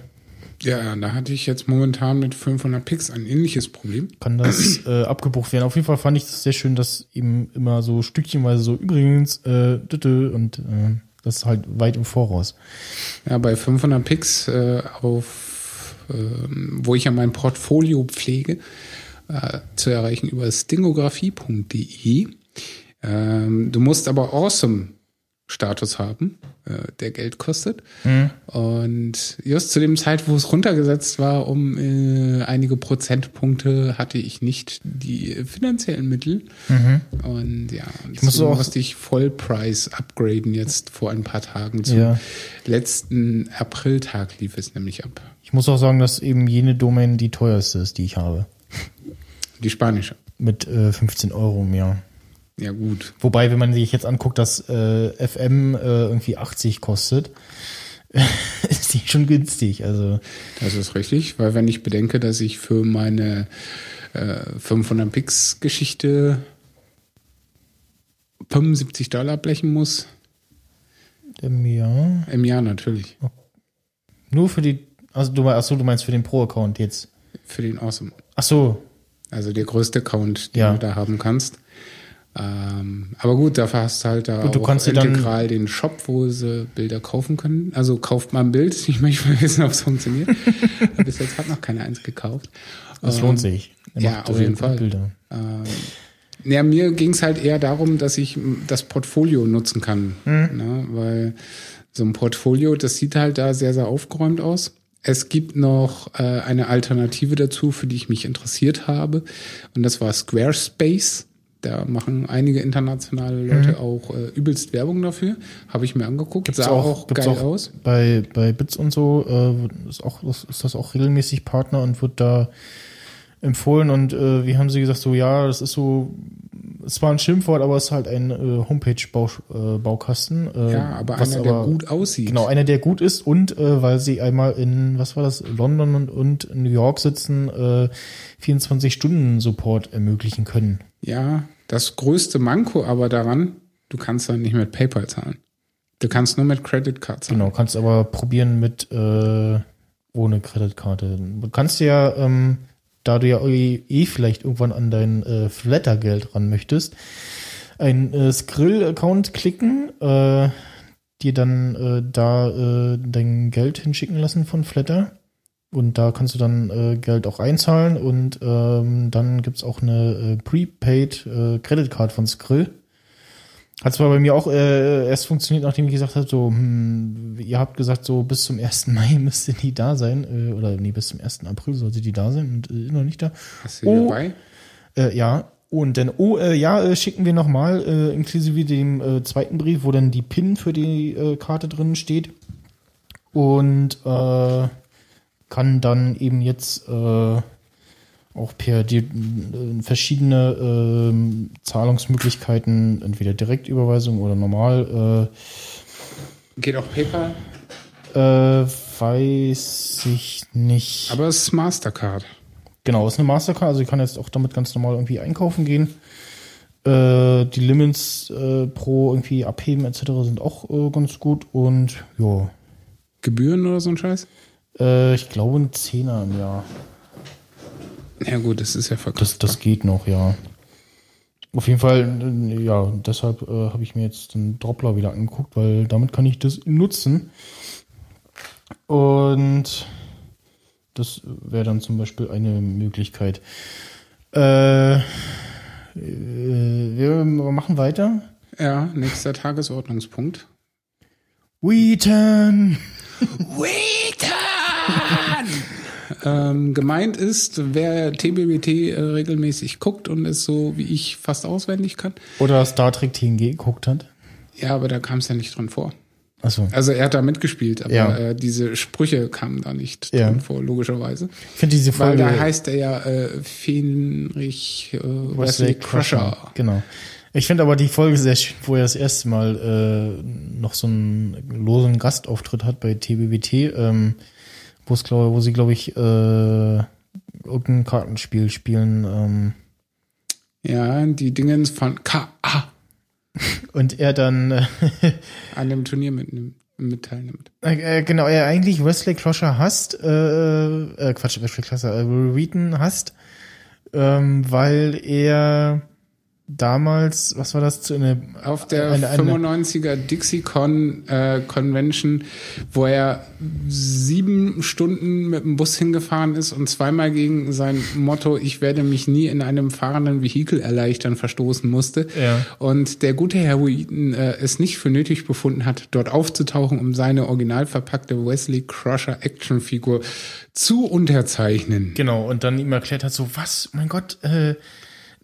Ja, da hatte ich jetzt momentan mit 500 Pix ein ähnliches Problem. kann das äh, abgebucht werden. Auf jeden Fall fand ich das sehr schön, dass eben immer so stückchenweise so übrigens äh, und äh, das ist halt weit im Voraus. Ja, bei 500 Pix äh, auf, ähm, wo ich ja mein Portfolio pflege, äh, zu erreichen über stingografie.de. Ähm, du musst aber Awesome Status haben, äh, der Geld kostet. Und just zu dem Zeit, wo es runtergesetzt war, um äh, einige Prozentpunkte, hatte ich nicht die finanziellen Mittel. Und ja, muss deswegen auch- musste ich Vollpreis upgraden jetzt vor ein paar Tagen. Zum Ja. letzten Apriltag lief es nämlich ab. Ich muss auch sagen, dass eben jene Domain die teuerste ist, die ich habe. Die spanische. Mit äh, 15 Euro im Jahr. Ja, gut. Wobei, wenn man sich jetzt anguckt, dass äh, FM äh, irgendwie 80 kostet, ist die schon günstig. Also Das ist richtig, weil wenn ich bedenke, dass ich für meine äh, 500 Pix Geschichte 75 Dollar blechen muss, im Jahr. im Jahr natürlich, Nur für die. Also du, ach so, du meinst für den Pro-Account jetzt. für den Awesome. Ach so, Also der größte Account, den Ja. du da haben kannst. Ähm, aber gut, dafür hast du halt da Gut, auch integral den Shop, wo sie Bilder kaufen können. Also kauft mal ein Bild. Ich möchte mal wissen, ob es funktioniert. Bis jetzt hat noch keiner eins gekauft. das Ähm, lohnt sich. Er ja, auf jeden Fall. Bilder. Ähm, ja, mir ging es halt eher darum, dass ich das Portfolio nutzen kann. Ne? Weil so ein Portfolio, das sieht halt da sehr, sehr aufgeräumt aus. Es gibt noch äh, eine Alternative dazu, für die ich mich interessiert habe. Und das war Squarespace. Da machen einige internationale Leute auch äh, übelst Werbung dafür. Habe ich mir angeguckt. Gibt's Sah auch, gibt's geil auch aus. Bei, bei Bits und so äh, ist, auch, ist das auch regelmäßig Partner und wird da empfohlen. Und äh, wie haben sie gesagt, so ja, das ist so, es war ein Schimpfwort, aber es ist halt ein äh, Homepage-Baukasten. Äh, Baukasten, äh, Ja, aber einer, der gut aussieht. Genau, einer, der gut ist und weil sie einmal in, was war das, London und, und New York sitzen, äh, 24-Stunden-Support ermöglichen können. Ja, das größte Manko aber daran, du kannst dann nicht mit PayPal zahlen. Du kannst nur mit Credit Card zahlen. Genau, kannst aber probieren mit äh, ohne Kreditkarte. Du kannst ja, ähm, da du ja eh eh vielleicht irgendwann an dein äh, Flatter-Geld ran möchtest, ein äh, Skrill-Account klicken, äh, dir dann äh, da äh, dein Geld hinschicken lassen von Flatter. Und da kannst du dann äh, Geld auch einzahlen und ähm, dann gibt's auch eine äh, Prepaid äh, Credit Card von Skrill. Hat zwar bei mir auch äh, erst funktioniert, nachdem ich gesagt habe, so, hm, ihr habt gesagt, so bis zum 1. Mai müsste die da sein, äh, oder nee, bis zum 1. April sollte die da sein und äh, noch nicht da. Hast du die Oh. dabei? Äh, ja, und dann, oh, äh, ja, äh, schicken wir nochmal, äh, inklusive dem äh, zweiten Brief, wo dann die PIN für die äh, Karte drin steht. Und äh, kann dann eben jetzt äh, auch per die, äh, verschiedene ähm, Zahlungsmöglichkeiten, entweder Direktüberweisung oder normal, Geht auch PayPal, äh, äh, weiß ich nicht. aber es ist Mastercard. Genau, ist eine Mastercard, also ich kann jetzt auch damit ganz normal irgendwie einkaufen gehen. Äh, die Limits äh, pro irgendwie abheben etc. sind auch äh, ganz gut und ja, Gebühren oder so ein Scheiß? Äh, ich glaube ein Zehner im Jahr. Ja gut, das ist ja verkauft. Das, das geht noch, ja. Auf jeden Fall, äh, ja, deshalb äh, habe ich mir jetzt den Doppler wieder angeguckt, weil damit kann ich das nutzen. Und das wäre dann zum Beispiel eine Möglichkeit. Äh, äh, wir machen weiter. Ja, nächster Tagesordnungspunkt. Wheaton! Wheaton! Ähm, gemeint ist, wer TBBT äh, regelmäßig guckt und es so wie ich fast auswendig kann. Oder Star Trek TNG geguckt hat. Ja, aber da kam es ja nicht drin vor. Achso. Also er hat da mitgespielt, aber Ja. äh, diese Sprüche kamen da nicht Ja. drin vor, logischerweise. Ich finde diese Weil Folge. da heißt er ja äh, Fenrich äh, Wesley Crusher. Genau. Ich finde aber die Folge sehr schön, wo er das erste Mal äh, noch so einen losen Gastauftritt hat bei TBBT, ähm, wo wo sie glaube ich äh, irgendein Kartenspiel spielen ähm, Ja, die Dingens von K.A. und er dann äh, an dem Turnier mitnimmt, mit teilnimmt. äh, genau er eigentlich Wesley Crusher hasst, äh, äh, Quatsch Wesley Crusher, äh, Wheaton hasst, ähm, weil er damals, was war das, zu eine Auf der Eine- eine- 95er DixieCon äh, Convention, wo er sieben Stunden mit dem Bus hingefahren ist und zweimal gegen sein Motto, ich werde mich nie in einem fahrenden Vehikel erleichtern, verstoßen musste. Ja. Und der gute Herr Wheaton äh, es nicht für nötig befunden hat, dort aufzutauchen, um seine original verpackte Wesley Crusher Actionfigur zu unterzeichnen. Genau, und dann ihm erklärt hat, so, was, mein Gott, äh,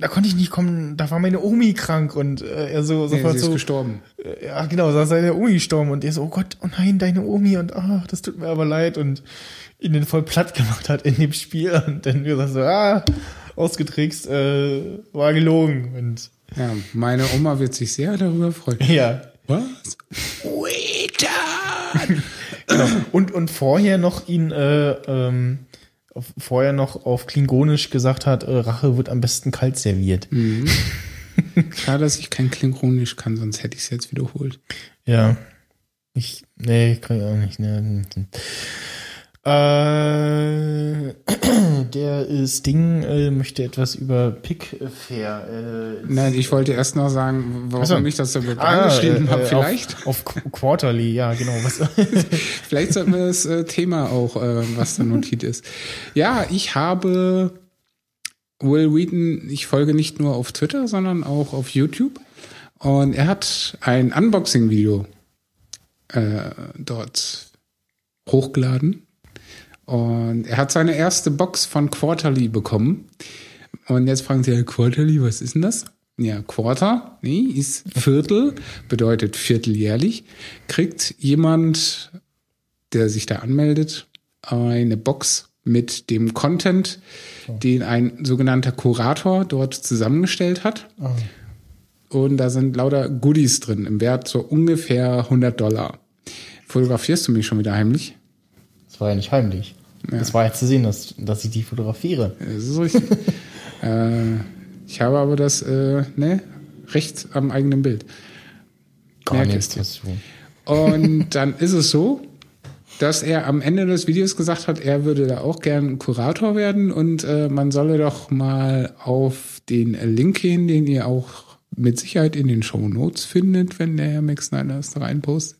da konnte ich nicht kommen, da war meine Omi krank und äh, er so Nee, sofort ist so, gestorben. äh, ja genau, da ist seine Omi gestorben und er so, oh Gott, oh nein, deine Omi und ach, das tut mir aber leid und ihn den voll platt gemacht hat in dem Spiel und dann gesagt so, ah, ausgetrickst, äh, war gelogen und Ja, meine Oma wird sich sehr darüber freuen. ja. Was? Wheaton! Genau. Und, und vorher noch ihn, äh, ähm, auf- vorher noch auf Klingonisch gesagt hat, äh, Rache wird am besten kalt serviert. Klar, dass ich kein Klingonisch kann, sonst hätte ich es jetzt wiederholt. Ja. Ich, nee, kann ich auch nicht. Ne. Äh, der ist Ding äh, möchte etwas über Pickfair. Äh, Nein, ich wollte erst noch sagen, warum Ach so. ich das damit ah, angeschrieben äh, habe. äh, Vielleicht, Auf, auf Qu- Quarterly, ja, genau. Vielleicht sollten wir das äh, Thema auch, äh, was da notiert ist. Ja, ich habe Will Wheaton, ich folge nicht nur auf Twitter, sondern auch auf YouTube. Und er hat ein Unboxing-Video äh, dort hochgeladen. Und er hat seine erste Box von Quarterly bekommen. Und jetzt fragen Sie, Quarterly, was ist denn das? Ja, Quarter, nee, ist Viertel, bedeutet vierteljährlich. Kriegt jemand, der sich da anmeldet, eine Box mit dem Content, den ein sogenannter Kurator dort zusammengestellt hat. Und da sind lauter Goodies drin, im Wert so ungefähr 100 Dollar. Fotografierst du mich schon wieder heimlich? das war ja nicht heimlich. Das war ja zu sehen, dass, dass ich die fotografiere. Das ist richtig. äh, ich habe aber das, äh, ne, rechts am eigenen Bild. Gar nichts dazu. Und dann ist es so, dass er am Ende des Videos gesagt hat, er würde da auch gern Kurator werden und äh, man solle doch mal auf den Link gehen, den ihr auch mit Sicherheit in den Show Notes findet, wenn der Herr Max Snyder es da reinpostet.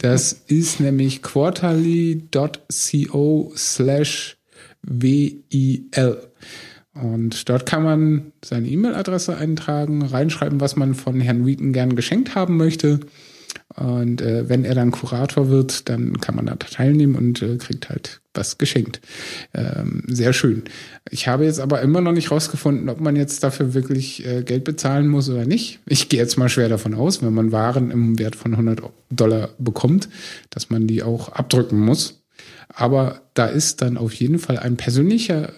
Das ist nämlich quarterly.co slash WIL. Und dort kann man seine E-Mail-Adresse eintragen, reinschreiben, was man von Herrn Wheaton gern geschenkt haben möchte. Und äh, wenn er dann Kurator wird, dann kann man da teilnehmen und äh, kriegt halt was geschenkt. Ähm, sehr schön. Ich habe jetzt aber immer noch nicht rausgefunden, ob man jetzt dafür wirklich äh, Geld bezahlen muss oder nicht. Ich gehe jetzt mal schwer davon aus, wenn man Waren im Wert von 100 Dollar bekommt, dass man die auch abdrücken muss. Aber da ist dann auf jeden Fall ein persönlicher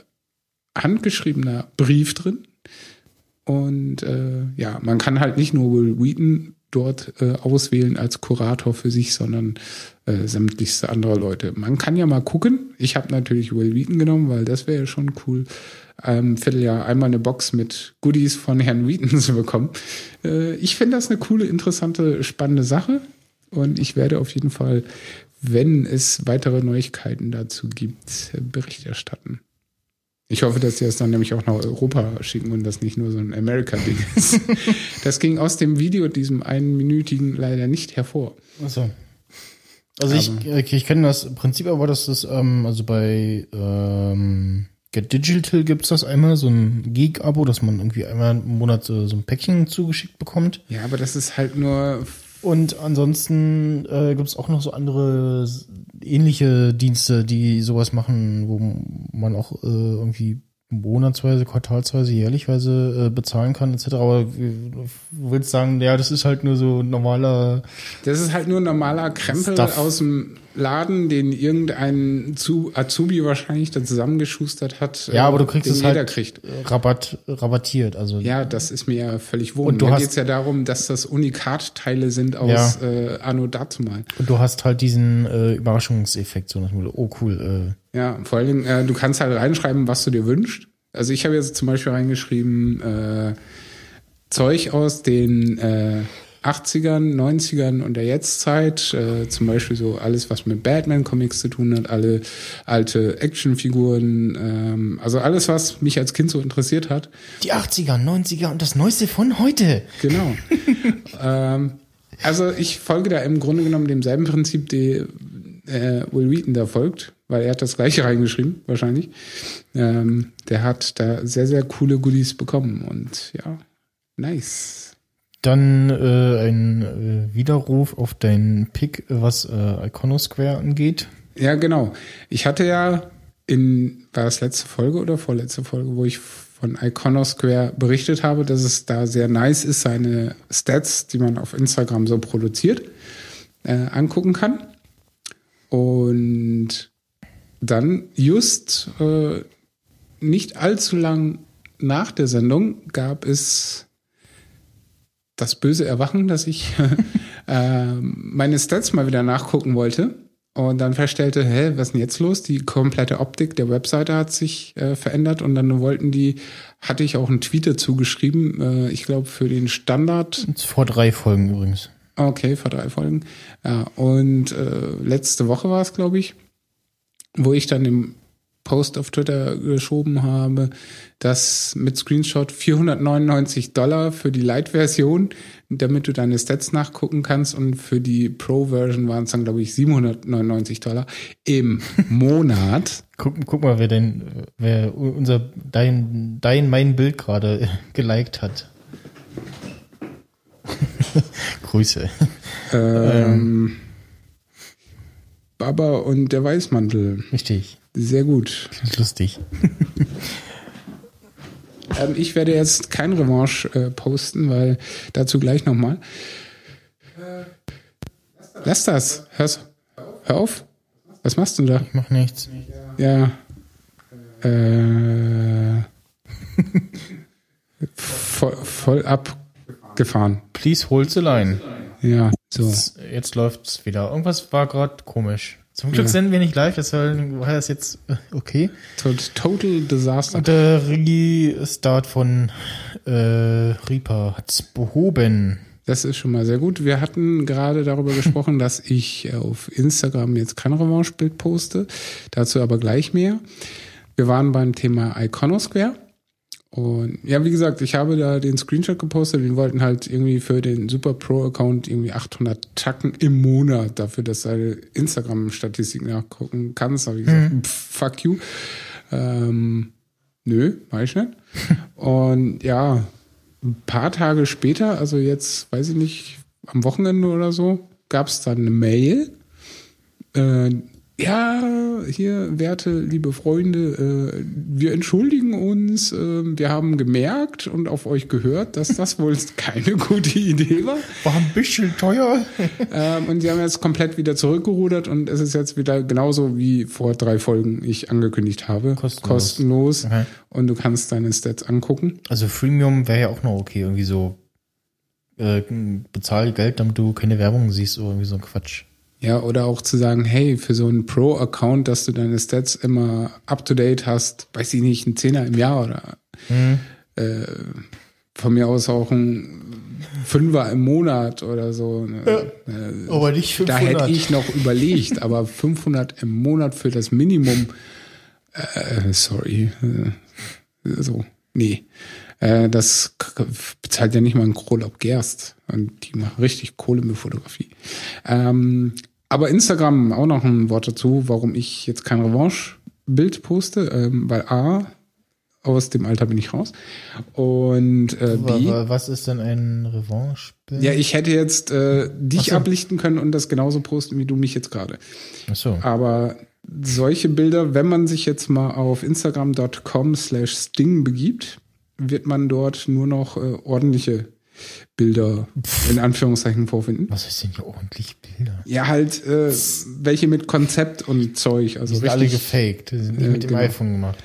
handgeschriebener Brief drin. Und äh, ja, man kann halt nicht nur Will Wheaton dort äh, auswählen als Kurator für sich, sondern äh, sämtlichste andere Leute. Man kann ja mal gucken. Ich habe natürlich Will Wheaton genommen, weil das wäre ja schon cool, ähm, Vierteljahr einmal eine Box mit Goodies von Herrn Wheaton zu bekommen. Äh, ich finde das eine coole, interessante, spannende Sache. Und ich werde auf jeden Fall, wenn es weitere Neuigkeiten dazu gibt, Bericht erstatten. Ich hoffe, dass die das dann nämlich auch nach Europa schicken und das nicht nur so ein America-Ding ist. das ging aus dem Video, diesem einminütigen, leider nicht hervor. Achso. Also ich, ich, ich kenne das Prinzip aber, dass das, ähm, also bei ähm, Get Digital gibt's das einmal, so ein Geek-Abo, dass man irgendwie einmal im Monat so, so ein Päckchen zugeschickt bekommt. Ja, aber das ist halt nur Und ansonsten äh, gibt's auch noch so andere ähnliche Dienste, die sowas machen, wo man auch äh, irgendwie monatsweise, quartalsweise, jährlichweise äh, bezahlen kann, etc. Aber du willst sagen, ja, das ist halt nur so normaler Das ist halt nur ein normaler Krempel Stuff. aus dem Laden, den irgendein Zu Azubi wahrscheinlich da zusammengeschustert hat. Ja, äh, aber du kriegst den es halt kriegt. Rabatt, rabattiert. Also Ja, das ist mir ja völlig wohl. Und du da hast- geht's ja darum, dass das Unikat-Teile sind aus äh, Anno dazumal. Und du hast halt diesen äh, Überraschungseffekt, so nach dem oh cool, Ja, vor allen Dingen, äh, du kannst halt reinschreiben, was du dir wünschst. Also ich habe jetzt zum Beispiel reingeschrieben, äh, Zeug aus den äh, 80ern, 90ern und der Jetztzeit, äh, zum Beispiel so alles, was mit Batman-Comics zu tun hat, alle alte Actionfiguren, ähm, also alles, was mich als Kind so interessiert hat. die 80er, 90er und das Neueste von heute. Genau. ähm, also ich folge da im Grunde genommen demselben Prinzip, die äh, Will Wheaton da folgt, weil er hat das gleiche reingeschrieben, wahrscheinlich. Ähm, der hat da sehr, sehr coole Goodies bekommen und ja, nice. Dann äh, ein äh, Widerruf auf deinen Pick, was äh, Iconosquare angeht. Ja, genau. Ich hatte ja in, war das letzte Folge oder vorletzte Folge, wo ich von Iconosquare berichtet habe, dass es da sehr nice ist, seine Stats, die man auf Instagram so produziert, äh, angucken kann. Und dann just äh, nicht allzu lang nach der Sendung gab es das böse Erwachen, dass ich äh, meine Stats mal wieder nachgucken wollte und dann feststellte, hä, was ist denn jetzt los? Die komplette Optik der Webseite hat sich äh, verändert und dann wollten die, hatte ich auch einen Tweet dazu geschrieben, äh, ich glaube für den Standard Vor drei Folgen übrigens. Okay, vor drei Folgen. Ja, und äh, letzte Woche war es, glaube ich, wo ich dann im Post auf Twitter geschoben habe, dass mit Screenshot 499 Dollar für die Lite-Version, damit du deine Stats nachgucken kannst und für die Pro-Version waren es dann, glaube ich, 799 Dollar im Monat. Guck, guck mal, wer denn, wer unser, dein, dein, mein Bild gerade geliked hat. Grüße. Ähm, Baba und der Weißmantel. Richtig. Sehr gut. Lustig. Ähm, ich werde jetzt kein Revanche äh, posten, weil dazu gleich nochmal. Lass das. Hör's, hör auf. Was machst du da? Ich mach nichts. Ja. Äh, voll, voll abgefahren. Please hold the line. Ja, so. Jetzt, jetzt läuft's wieder. Irgendwas war gerade komisch. Zum Glück Ja. senden wir nicht live, deshalb war das jetzt äh, okay. Tot- Total Disaster. Und der Restart von äh, Reaper hat's behoben. Das ist schon mal sehr gut. Wir hatten gerade darüber gesprochen, dass ich auf Instagram jetzt kein Revanche-Bild poste. Dazu aber gleich mehr. Wir waren beim Thema Iconosquare. Und ja, wie gesagt, ich habe da den Screenshot gepostet. Wir wollten halt irgendwie für den Super Pro-Account irgendwie 800 Tacken im Monat dafür, dass du deine Instagram-Statistik nachgucken kannst. Da habe ich gesagt, pff, fuck you. Ähm, nö, mach ich nicht. Und ja, ein paar Tage später, also jetzt, weiß ich nicht, am Wochenende oder so, gab es dann eine Mail. Äh, ja, hier, werte liebe Freunde, äh, wir entschuldigen uns. Äh, wir haben gemerkt und auf euch gehört, dass das wohl keine gute Idee war. War ein bisschen teuer. Ähm, und die haben jetzt komplett wieder zurückgerudert und es ist jetzt wieder genauso wie vor drei Folgen ich angekündigt habe. Kostenlos. Kostenlos. Okay. Und du kannst deine Stats angucken. Also Freemium wäre ja auch noch okay, irgendwie so äh, bezahl Geld, damit du keine Werbung siehst oder irgendwie so ein Quatsch. Ja, oder auch zu sagen, hey, für so einen Pro-Account, dass du deine Stats immer up-to-date hast, weiß ich nicht, ein Zehner im Jahr oder äh, von mir aus auch ein Fünfer im Monat oder so. ne? Äh, Aber nicht da hätte ich noch überlegt, aber 500 im Monat für das Minimum Äh, sorry. Äh, so, nee. Äh, das bezahlt ja nicht mal ein Krolab Gerst. Und die machen richtig Kohle mit Fotografie. Ähm, aber Instagram auch noch ein Wort dazu, warum ich jetzt kein Revanche-Bild poste, ähm, weil A, aus dem Alter bin ich raus. Und äh, B, wa- Was ist denn ein Revanche-Bild? ja, ich hätte jetzt äh, dich so. ablichten können und das genauso posten wie du mich jetzt gerade. Ach so. Aber solche Bilder, wenn man sich jetzt mal auf instagram.com slash sting begibt, wird man dort nur noch äh, ordentliche Bilder in Anführungszeichen vorfinden. Was ist denn hier ordentlich Bilder? Ja, halt äh, welche mit Konzept und Zeug. Die Also sind alle richtig, gefaked. Die sind nicht Ja, mit dem genau. iPhone gemacht.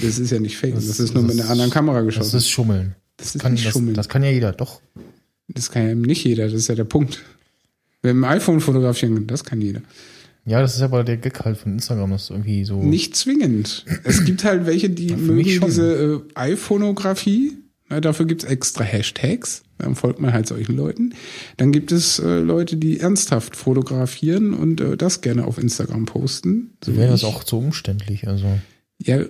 das ist ja nicht fake, das, Das- ist nur mit das- einer anderen Kamera Das geschossen. ist Schummeln. Das ist kann, nicht das, Schummeln. das kann ja jeder, doch. Das kann ja nicht jeder, das ist ja der Punkt. Mit dem iPhone fotografieren, das kann jeder. Ja, das ist aber der Gag halt von Instagram, das ist irgendwie so. Nicht zwingend. Es gibt halt welche, die Ja, mögen diese äh, iPhonografie. Na, dafür gibt's extra Hashtags. Dann folgt man halt solchen Leuten. Dann gibt es äh, Leute, die ernsthaft fotografieren und äh, das gerne auf Instagram posten. So wäre das auch zu umständlich, also. Ja,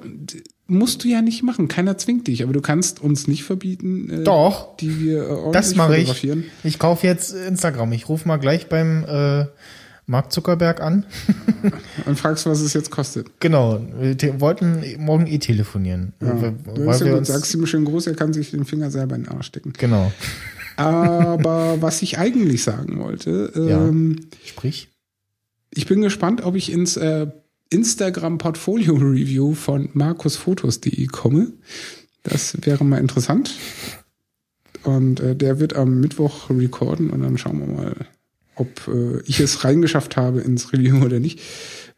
musst du ja nicht machen. Keiner zwingt dich. Aber du kannst uns nicht verbieten, äh, Doch. die wir äh, ordentlich Das mache ich. fotografieren. Ich kaufe jetzt Instagram. Ich rufe mal gleich beim äh, Mark Zuckerberg an. Und fragst, was es jetzt kostet. Genau. Wir te- wollten morgen eh telefonieren. Ja. Du weil wir uns, sagst ihm schön groß, er kann sich den Finger selber in den Arsch stecken. genau. Aber was ich eigentlich sagen wollte, Ja. ähm, Sprich. ich bin gespannt, ob ich ins äh, Instagram Portfolio Review von markusfotos.de komme. Das wäre mal interessant. Und äh, der wird am Mittwoch recorden und dann schauen wir mal, ob äh, ich es reingeschafft habe ins Review oder nicht.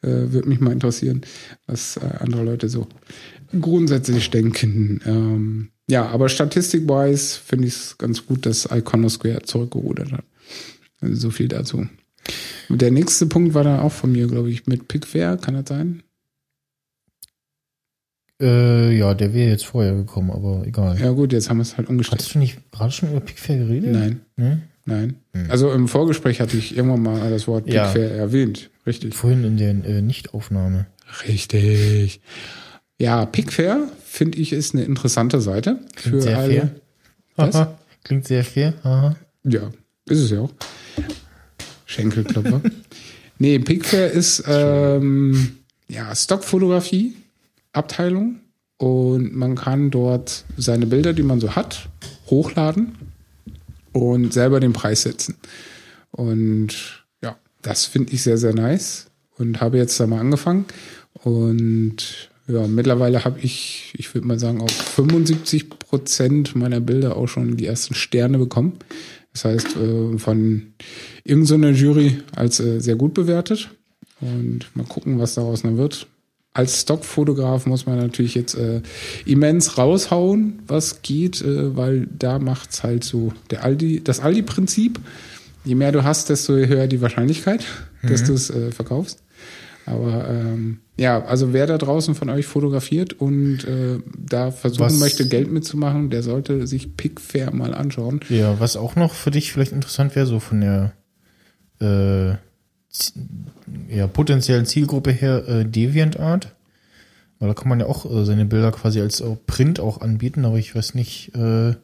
Äh, Würde mich mal interessieren, was äh, andere Leute so grundsätzlich denken. Ähm, ja, aber statistik-wise finde ich es ganz gut, dass Iconosquare zurückgerudert hat. Also so viel dazu. Und der nächste Punkt war dann auch von mir, glaube ich, mit Pickfair, kann das sein? Äh, ja, der wäre jetzt vorher gekommen, aber egal. Ja gut, jetzt haben wir es halt umgestellt. Hattest du nicht gerade schon über Pickfair geredet? Nein, Ne? Nein. Hm. Also im Vorgespräch hatte ich irgendwann mal das Wort Ja. Pickfair erwähnt. Richtig. Vorhin in der äh, Nichtaufnahme. Richtig. Ja, Pickfair finde ich ist eine interessante Seite Klingt für sehr alle. fair. Klingt sehr fair. Aha. Ja, ist es ja auch. Schenkelklopfer. nee, Pickfair ist ähm, ja Stockfotografie, Abteilung und man kann dort seine Bilder, die man so hat, hochladen und selber den Preis setzen. Und ja, das finde ich sehr, sehr nice und habe jetzt da mal angefangen. Und ja, mittlerweile habe ich, ich würde mal sagen, auf 75 Prozent meiner Bilder auch schon die ersten Sterne bekommen. Das heißt, äh, von irgendeiner Jury als äh, sehr gut bewertet. Und mal gucken, was daraus noch wird. Als Stockfotograf muss man natürlich jetzt äh, immens raushauen, was geht, äh, weil da macht's halt so der Aldi, das Aldi-Prinzip. Je mehr du hast, desto höher die Wahrscheinlichkeit, dass du es äh, verkaufst. Aber ähm, ja, also wer da draußen von euch fotografiert und äh, da versuchen Was- möchte, Geld mitzumachen, der sollte sich Pickfair mal anschauen. Ja, was auch noch für dich vielleicht interessant wäre, so von der äh, ja, potenziellen Zielgruppe her, äh, DeviantArt. Weil da kann man ja auch äh, seine Bilder quasi als äh, Print auch anbieten, aber ich weiß nicht, äh,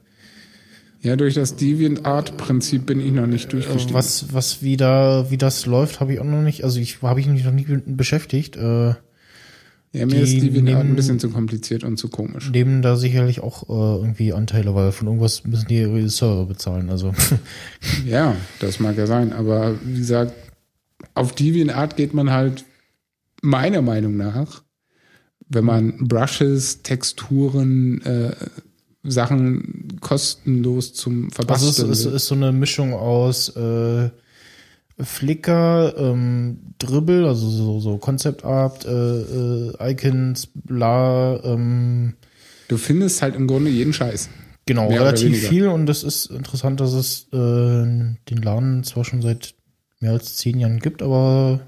Ja, durch das DeviantArt-Prinzip bin ich noch nicht durchgestiegen. was, was, wie da, wie das läuft, habe ich auch noch nicht, also ich habe ich mich noch nie beschäftigt. Äh, Ja, mir ist DeviantArt ein bisschen zu kompliziert und zu komisch. nehmen da sicherlich auch äh, irgendwie Anteile, weil von irgendwas müssen die ihre Server bezahlen. Also Ja, das mag ja sein, aber wie gesagt, auf DeviantArt geht man halt meiner Meinung nach, wenn man Brushes, Texturen, äh, Sachen kostenlos zum Also Verbasteln es ist, so eine Mischung aus äh, Flickr, ähm, Dribble, also so, so Concept Art, äh, äh, Icons, bla, ähm, Du findest halt im Grunde jeden Scheiß. genau, Mehr relativ viel und es ist interessant, dass es äh, den Laden zwar schon seit mehr als zehn Jahren gibt, aber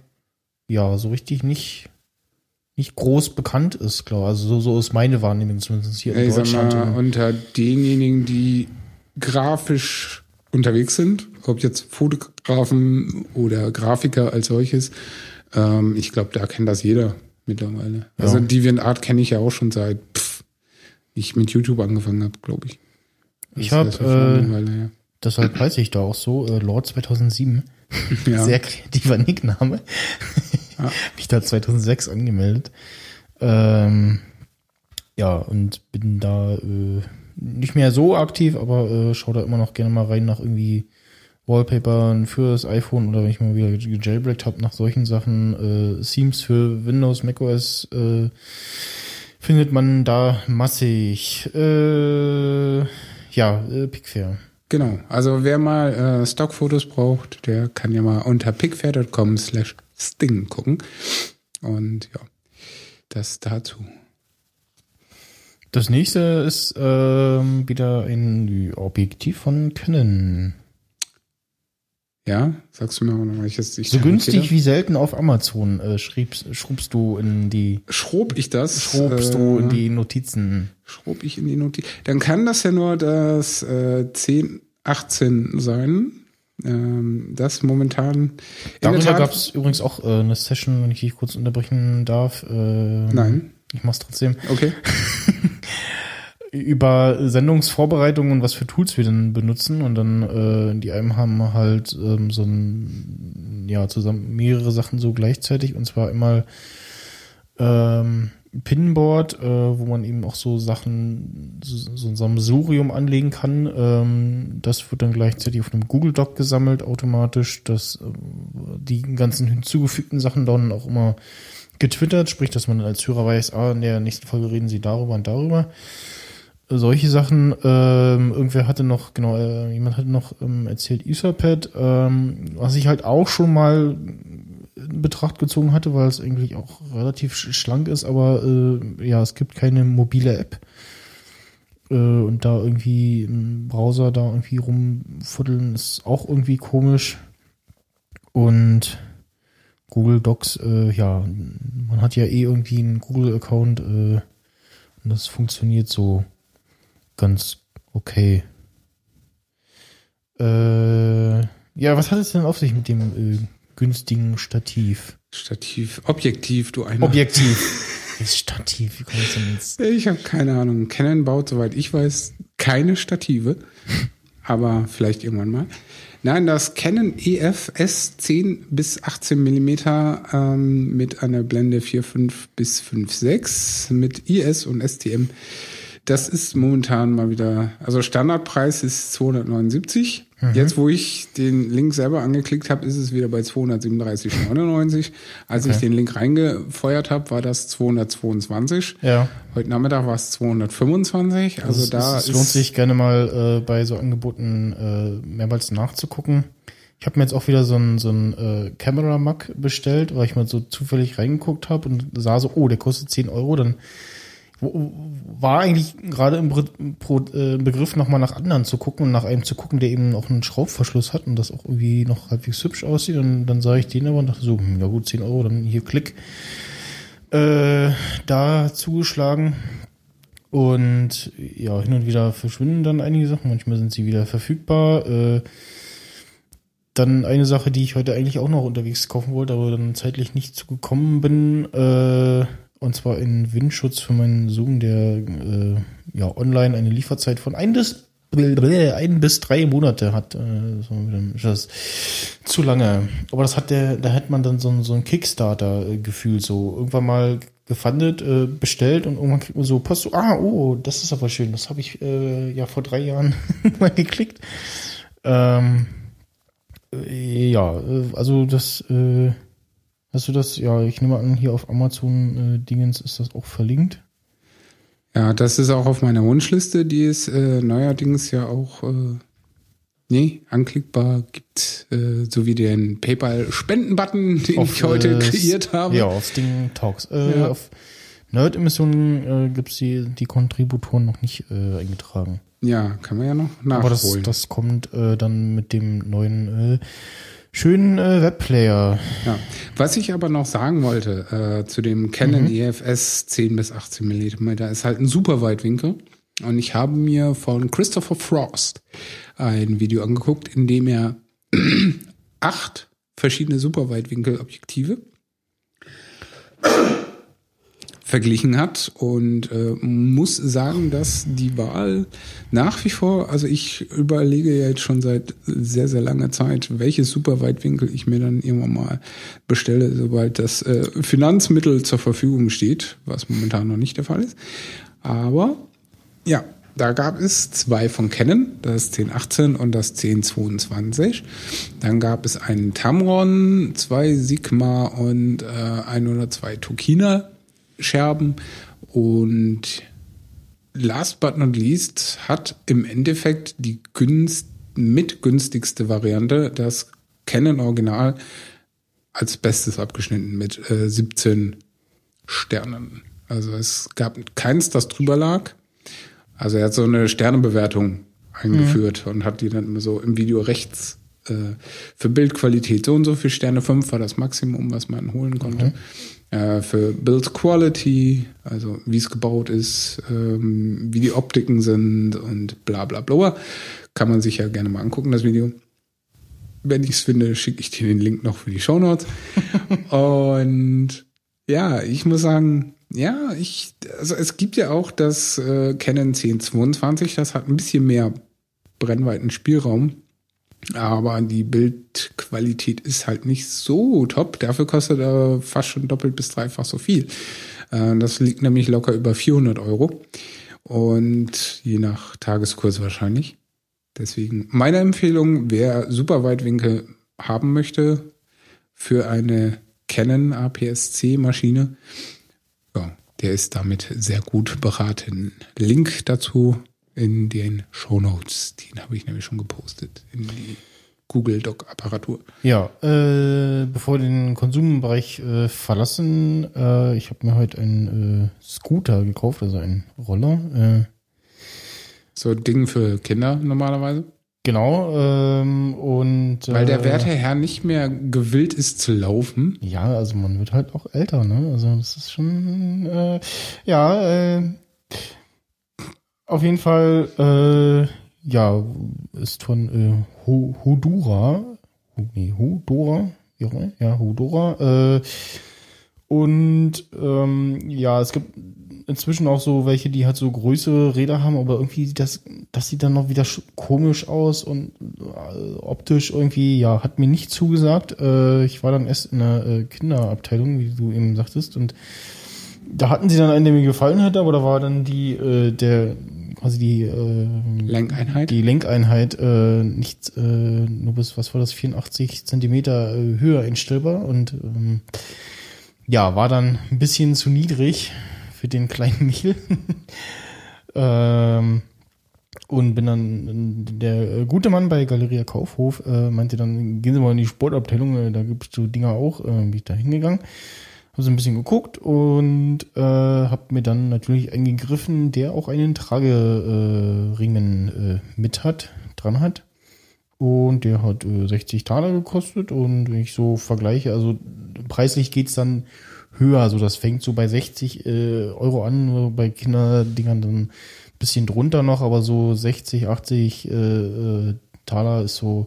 ja, so richtig nicht nicht groß bekannt ist, glaube Also so, so ist meine Wahrnehmung zumindest hier in Ich sag Deutschland. mal, unter denjenigen, die grafisch unterwegs sind, ob jetzt Fotografen oder Grafiker als solches, ähm, ich glaube, da kennt das jeder. mittlerweile. Also DeviantArt kenne ich ja auch schon seit pff, ich mit YouTube angefangen habe, glaube ich. Ich Das habe, ja schon eine äh, deshalb heiße ich da auch so, äh, Lord 2007. Ja. Sehr kreativer Nickname. Ja. Mich da 2006 angemeldet. Ähm, ja, und bin da äh, nicht mehr so aktiv, aber äh, schau da immer noch gerne mal rein nach irgendwie Wallpapern für das iPhone oder wenn ich mal wieder gejailbreakt habe nach solchen Sachen. Äh, Themes für Windows, macOS äh, findet man da massig. Äh, ja, äh, Pickfair. Genau. Also wer mal äh, Stockfotos braucht, der kann ja mal unter pickfair.com slash sting gucken. Und ja, das dazu. Das nächste ist ähm, wieder ein Objektiv von Canon. Ja, sagst du mir auch noch, weil ich jetzt nicht So günstig wie selten auf Amazon äh, schriebst, schrubst du in die schrob ich das? schrobst äh, du in die Notizen. schrob ich in die Notiz. Dann kann das ja nur das äh, 10, 18 sein. Ähm, das momentan. Darüber gab es übrigens auch äh, eine Session, wenn ich dich kurz unterbrechen darf. Äh, Nein. Ich mach's trotzdem. Okay. Über Sendungsvorbereitung und was für Tools wir denn benutzen. Und dann, äh, die einen haben halt ähm, so ein, ja, zusammen mehrere Sachen so gleichzeitig. Und zwar einmal ähm, Pinboard, äh, wo man eben auch so Sachen, so, so ein Sammelsurium anlegen kann. Ähm, das wird dann gleichzeitig auf einem Google Doc gesammelt automatisch, dass äh, die ganzen hinzugefügten Sachen dann auch immer getwittert, sprich, dass man als Hörer weiß, ah, in der nächsten Folge reden sie darüber und darüber. Solche Sachen, ähm, irgendwer hatte noch, genau, äh, jemand hatte noch ähm, erzählt, Etherpad, ähm, was ich halt auch schon mal in Betracht gezogen hatte, weil es eigentlich auch relativ sch- schlank ist, aber äh, ja, es gibt keine mobile App. Äh, und da irgendwie im Browser da irgendwie rumfuddeln ist auch irgendwie komisch. Und Google Docs, äh, ja, man hat ja eh irgendwie einen Google-Account äh, und das funktioniert so ganz okay. Äh, ja, was hat es denn auf sich mit dem äh, günstigen Stativ? Stativ, Objektiv, du einer. Objektiv. Das Stativ, wie kommt es denn jetzt? Ich habe keine Ahnung. Canon baut, soweit ich weiß, keine Stative. Aber vielleicht irgendwann mal. Nein, das Canon EF S10 bis 18 Millimeter ähm, mit einer Blende 4.5 bis 5.6 mit IS und STM. Das ist momentan mal wieder, also Standardpreis ist 279. Jetzt, wo ich den Link selber angeklickt habe, ist es wieder bei 237,99. Als ich Okay. den Link reingefeuert habe, war das 222. Ja. Heute Nachmittag war es 225. Also es, da es ist, lohnt sich gerne mal äh, bei so Angeboten äh, mehrmals nachzugucken. Ich habe mir jetzt auch wieder so ein, so ein äh, Camera Mug bestellt, weil ich mal so zufällig reingeguckt habe und sah so, oh, der kostet 10 Euro. Dann war eigentlich gerade im, äh, Begriff, nochmal nach anderen zu gucken und nach einem zu gucken, der eben auch einen Schraubverschluss hat und das auch irgendwie noch halbwegs hübsch aussieht. Und dann sah ich den aber und dachte so, hm, ja gut, 10 Euro, dann hier Klick. Äh, da zugeschlagen. Und ja, hin und wieder verschwinden dann einige Sachen. Manchmal sind sie wieder verfügbar. Äh, dann eine Sache, die ich heute eigentlich auch noch unterwegs kaufen wollte, aber dann zeitlich nicht zugekommen bin. Äh, und zwar ein Windschutz für meinen Sohn, der äh, ja online eine Lieferzeit von ein bis, ein bis drei Monate hat. Äh, dann ist das zu lange. Aber das hat der, da hat man dann so ein, so ein Kickstarter-Gefühl so irgendwann mal gefundet, äh, bestellt und irgendwann kriegt man so Post, so, ah, oh, das ist aber schön, das habe ich äh, ja vor drei Jahren mal geklickt. Ähm, äh, ja, äh, also das, äh, hast du das, ja, ich nehme an, hier auf Amazon äh, Dingens ist das auch verlinkt. ja, das ist auch auf meiner Wunschliste, die es äh, neuerdings ja auch äh, nee, anklickbar gibt, äh, sowie den PayPal-Spenden-Button, den ich heute äh, kreiert habe. Ja, auf Sting Talks. Äh, Ja. Auf Nerd-Emissionen äh, gibt's die, die Kontributoren noch nicht äh, eingetragen. Ja, kann man ja noch Aber das, nachholen. das kommt dann mit dem neuen schönen äh, Webplayer. Ja. Was ich aber noch sagen wollte äh, zu dem Canon EFS 10 bis 18 Millimeter ist halt ein super Weitwinkel. Und ich habe mir von Christopher Frost ein Video angeguckt, in dem er acht verschiedene Superweitwinkelobjektive verglichen hat und äh, muss sagen, dass die Wahl nach wie vor, also ich überlege jetzt schon seit sehr, sehr langer Zeit, welches Superweitwinkel ich mir dann irgendwann mal bestelle, sobald das äh, Finanzmittel zur Verfügung steht, was momentan noch nicht der Fall ist. Aber ja, da gab es zwei von Canon, das 1018 und das 1022. Dann gab es einen Tamron, zwei Sigma und äh, ein oder zwei Tokina Scherben. Und last but not least hat im Endeffekt die günst, mitgünstigste Variante das Canon Original als bestes abgeschnitten mit äh, 17 Sternen. Also es gab keins, das drüber lag. Also er hat so eine Sternebewertung eingeführt mhm. und hat die dann immer so im Video rechts äh, für Bildqualität so und so viel Sterne, fünf war das Maximum, was man holen konnte. Mhm. Äh, für Build Quality, also wie es gebaut ist, ähm, wie die Optiken sind und bla bla bla. Kann man sich ja gerne mal angucken, das Video. Wenn ich es finde, schicke ich dir den Link noch für die Show Notes. und ja, ich muss sagen, ja, ich, also es gibt ja auch das äh, Canon 1022, das hat ein bisschen mehr Brennweitenspielraum. Aber die Bildqualität ist halt nicht so top. Dafür kostet er fast schon doppelt bis dreifach so viel. Äh, das liegt nämlich locker über 400 Euro. Und je nach Tageskurs wahrscheinlich. Deswegen meine Empfehlung, wer Superweitwinkel haben möchte für eine Canon APS-C Maschine, ja, der ist damit sehr gut beraten. Link dazu in den Show Notes. Den habe ich nämlich schon gepostet in die Google Doc Apparatur. Ja, äh, bevor wir den Konsumbereich äh, verlassen, äh, ich habe mir heute einen äh, Scooter gekauft, also einen Roller. Äh. so ein Ding für Kinder normalerweise? Genau, ähm, und weil der äh, werte Herr nicht mehr gewillt ist zu laufen. Ja, also man wird halt auch älter, ne? Also das ist schon ja, äh, auf jeden Fall äh, ja, ist von äh, Hodura, nee, Hodora, ja, Hodora, äh, und ähm, ja, es gibt inzwischen auch so welche, die halt so größere Räder haben, aber irgendwie das, das sieht dann noch wieder komisch aus und äh, optisch irgendwie, ja, hat mir nicht zugesagt. Äh, ich war dann erst in der äh, Kinderabteilung, wie du eben sagtest, und da hatten sie dann einen, der mir gefallen hat, aber da war dann die, äh, der, quasi die äh, Lenkeinheit, die Lenkeinheit äh, nicht äh, nur bis, was war das, 84 Zentimeter äh, höher einstellbar und ähm, ja, war dann ein bisschen zu niedrig für den kleinen Michel. ähm, und bin dann, der gute Mann bei Galeria Kaufhof äh, meinte dann, gehen Sie mal in die Sportabteilung, äh, da gibt es so Dinger auch, äh, bin ich da hingegangen. Habe so ein bisschen geguckt und äh, habe mir dann natürlich eingegriffen, der auch einen Trageriemen äh, mit hat, dran hat. Und der hat äh, 60 Taler gekostet und wenn ich so vergleiche, also preislich geht's dann höher. So, das fängt so bei 60 äh, Euro an, bei Kinderdingern dann ein bisschen drunter noch, aber so 60, 80 äh, äh, Taler ist so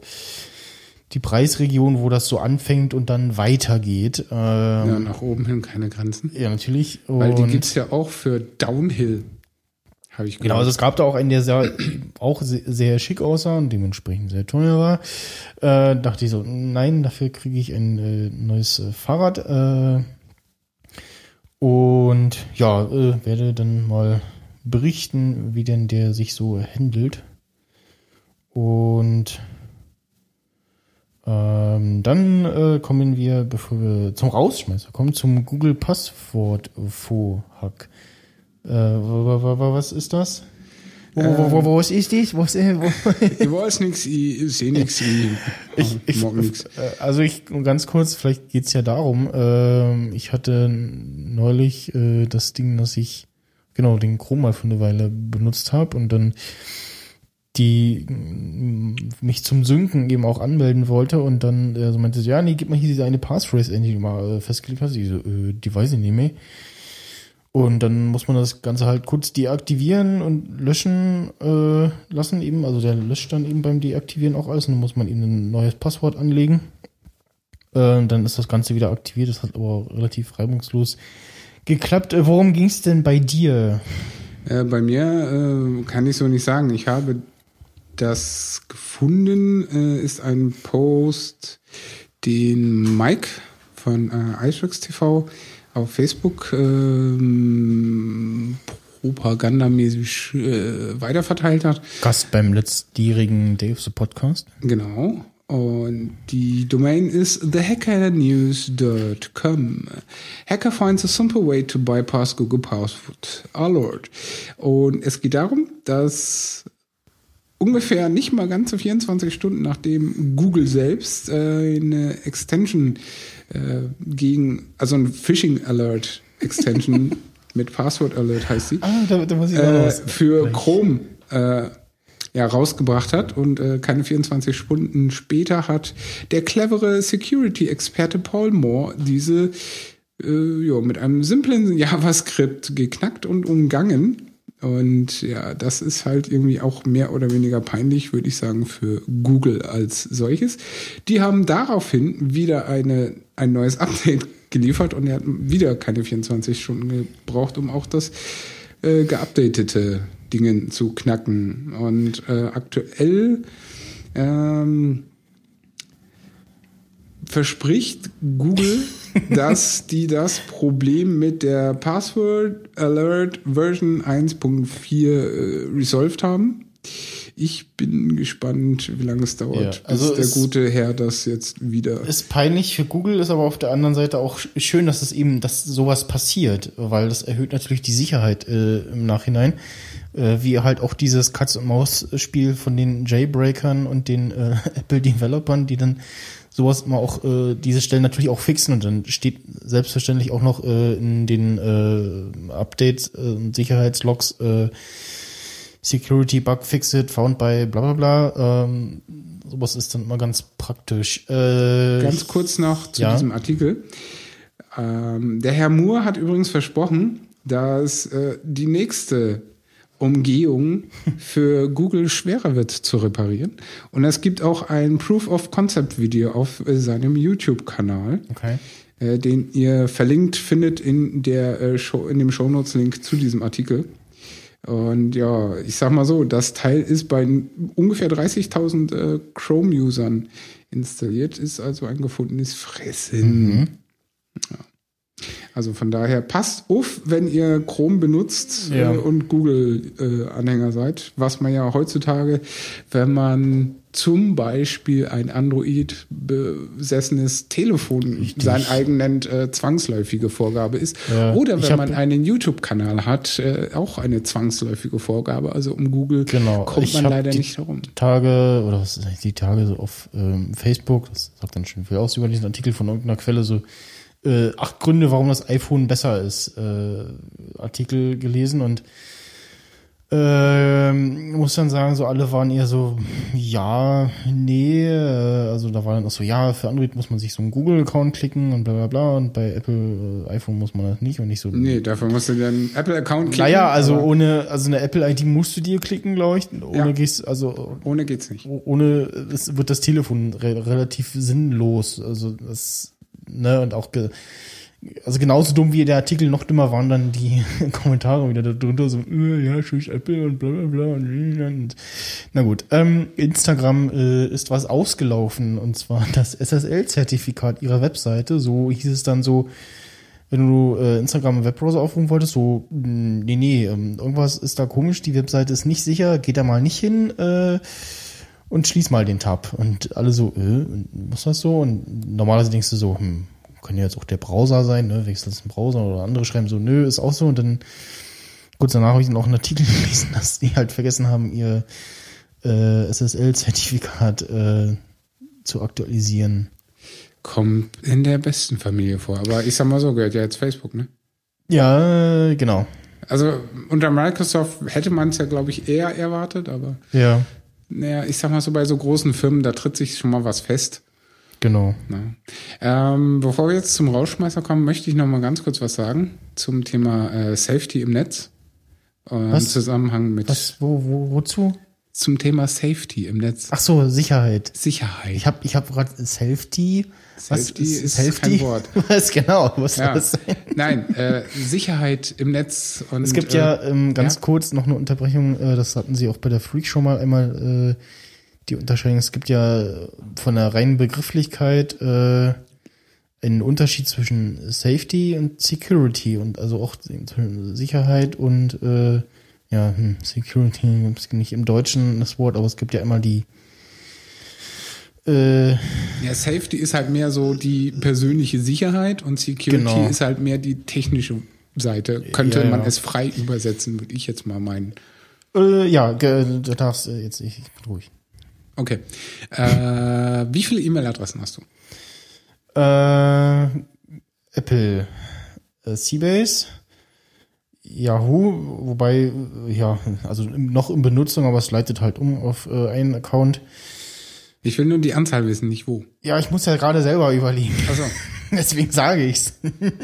die Preisregion, wo das so anfängt und dann weitergeht. Ähm, ja, nach oben hin keine Grenzen. Ja, natürlich. Weil die gibt's ja auch für Downhill. Habe ich Genau, also es gab da auch einen, der sehr, auch sehr, sehr schick aussah und dementsprechend sehr teuer war. Äh, dachte ich so, nein, dafür kriege ich ein äh, neues äh, Fahrrad. Äh, und ja, äh, werde dann mal berichten, wie denn der sich so handelt. Und ähm, dann äh, kommen wir, bevor wir zum Rausschmeißer kommen, zum Google Passwort Hack. Äh, was ist das? Wo, wo, wo, wo ist das? Was, äh, wo? Ich weiß nichts, ich sehe nichts. Ich, ich, ich äh, also ich, ganz kurz, vielleicht geht's ja darum, äh, ich hatte neulich äh, das Ding, dass ich, genau, den Chrome mal für eine Weile benutzt habe und dann die mich zum Synken eben auch anmelden wollte und dann äh, so meinte, ja, nee, gib mal hier diese eine Passphrase die du mal äh, festgelegt hast. Ich so, äh, die weiß ich nicht mehr. Und dann muss man das Ganze halt kurz deaktivieren und löschen äh, lassen eben. Also der löscht dann eben beim Deaktivieren auch alles. Und dann muss man eben ein neues Passwort anlegen. Äh, dann ist das Ganze wieder aktiviert. Das hat aber relativ reibungslos geklappt. Äh, worum ging es denn bei dir? Äh, bei mir äh, kann ich so nicht sagen. Ich habe das gefunden, äh, ist ein Post, den Mike von äh, iStrix TV auf Facebook ähm, propagandamäßig äh, weiterverteilt hat. Gast beim letztjährigen Day of the Podcast. Genau. Und die Domain ist thehackernews.com. Hacker finds a simple way to bypass Google Password Alert. Und es geht darum, dass ungefähr nicht mal ganze 24 Stunden nachdem Google selbst äh, eine Extension äh, gegen, also ein Phishing Alert Extension mit Password Alert heißt sie, Ah, da, da muss ich äh, für Chrome äh, ja, rausgebracht hat und äh, keine 24 Stunden später hat der clevere Security-Experte Paul Moore diese äh, ja, mit einem simplen JavaScript geknackt und umgangen. Und ja, das ist halt irgendwie auch mehr oder weniger peinlich, würde ich sagen, für Google als solches. Die haben daraufhin wieder eine, ein neues Update geliefert und er hat wieder keine 24 Stunden gebraucht, um auch das äh, geupdatete Dingen zu knacken. Und äh, aktuell ähm, verspricht Google, dass die das Problem mit der Password Alert Version 1.4 äh, resolved haben. Ich bin gespannt, wie lange es dauert, Ja, also bis der gute Herr das jetzt wieder. Ist peinlich für Google, ist aber auf der anderen Seite auch sch- schön, dass es eben, dass sowas passiert, weil das erhöht natürlich die Sicherheit äh, im Nachhinein. Äh, wie halt auch dieses Katz-und-Maus-Spiel von den Jailbreakern und den äh, Apple-Developern, die dann sowas immer auch, äh, diese Stellen natürlich auch fixen und dann steht selbstverständlich auch noch äh, in den äh, Updates äh, und Sicherheitslogs äh, Security Bug Fixed found by bla bla bla. Ähm, sowas ist dann immer ganz praktisch. Äh, Ganz kurz noch zu Ja. diesem Artikel. Ähm, der Herr Moore hat übrigens versprochen, dass äh, die nächste Umgehung für Google schwerer wird zu reparieren. Und es gibt auch ein Proof of Concept Video auf äh, seinem YouTube-Kanal, Okay. äh, den ihr verlinkt findet in der äh, Show, in dem Shownotes-Link zu diesem Artikel. Und ja, ich sag mal so, das Teil ist bei ungefähr 30.000 äh, Chrome-Usern installiert, ist also ein gefundenes Fressen. Ja. Also von daher passt auf, wenn ihr Chrome benutzt Ja. äh, und Google-Anhänger seid, was man ja heutzutage, wenn man zum Beispiel ein Android-besessenes Telefon sein eigen nennt, äh, zwangsläufige Vorgabe ist. Ja, Oder wenn man einen YouTube-Kanal hat, äh, auch eine zwangsläufige Vorgabe. Also um Google Genau. kommt Ich man leider nicht herum. Tage, oder was ist die Tage so auf ähm, Facebook, das sagt dann schon viel aus über diesen Artikel von irgendeiner Quelle, so äh, acht Gründe, warum das iPhone besser ist, äh, Artikel gelesen und ähm, muss dann sagen, so alle waren eher so, ja, nee, äh, also da war dann auch so, ja, für Android muss man sich so einen Google-Account klicken und bla bla bla und bei Apple äh, iPhone muss man das nicht und nicht so. Nee, dafür musst du dir einen Apple-Account klicken. Naja, also ohne, also eine Apple-ID musst du dir klicken, glaube ich. Ohne Ja. gehst, also ohne geht's nicht. ohne es wird das Telefon re relativ sinnlos. Also das, ne, und auch ge also genauso dumm wie der Artikel, noch dümmer waren dann die Kommentare wieder darunter, so, äh, ja, tschüss Apple und bla bla bla und, na gut. Ähm, Instagram äh, ist was ausgelaufen und zwar das SSL-Zertifikat ihrer Webseite. So hieß es dann so, wenn du äh, Instagram im Webbrowser aufrufen wolltest, so, mh, nee, nee, ähm, irgendwas ist da komisch, die Webseite ist nicht sicher, geht da mal nicht hin äh, und schließ mal den Tab. Und alle so, äh, was ist das so? Und normalerweise denkst du so, hm, kann ja jetzt auch der Browser sein, ne? Wechselst den Browser oder andere schreiben so, nö, ist auch so. Und dann kurz danach habe ich dann auch einen Artikel gelesen, dass die halt vergessen haben, ihr äh, SSL-Zertifikat äh, zu aktualisieren. Kommt in der besten Familie vor. Aber ich sag mal so, gehört ja jetzt Facebook, ne? Ja, genau. Also unter Microsoft hätte man es ja, glaube ich, eher erwartet, aber Ja, naja, ich sag mal so, bei so großen Firmen, da tritt sich schon mal was fest. genau. Ne? Ähm, bevor wir jetzt zum Rausschmeißer kommen, möchte ich noch mal ganz kurz was sagen zum Thema äh, Safety im Netz. Äh, Im? Zusammenhang mit Was, wo, wo, wozu? Zum Thema Safety im Netz. Ach so, Sicherheit. Sicherheit. Ich habe ich hab gerade Safety. Safety ist Safety? kein Wort. Was genau? Was ja. das sein? Nein, äh, Sicherheit im Netz. Und, Es gibt äh, ja ähm, ganz ja? kurz noch eine Unterbrechung, äh, das hatten sie auch bei der Freak schon mal einmal äh, die Unterscheidung. Es gibt ja von der reinen Begrifflichkeit äh, einen Unterschied zwischen Safety und Security und also auch zwischen Sicherheit und äh, ja, hm, Security gibt's nicht im Deutschen das Wort, aber es gibt ja immer die äh, Ja, Safety ist halt mehr so die persönliche Sicherheit und Security Genau. ist halt mehr die technische Seite. Könnte Ja, ja. man es frei übersetzen, würde ich jetzt mal meinen. äh, ja, du darfst äh, jetzt ich, ich bin ruhig. Okay. Äh, wie viele E-Mail-Adressen hast du? Äh, Apple, äh, Seabase, Yahoo, wobei, äh, ja, also noch in Benutzung, aber es leitet halt um auf äh, einen Account. Ich will nur die Anzahl wissen, nicht wo. Ja, ich muss ja gerade selber überlegen. Also, Deswegen sage ich's.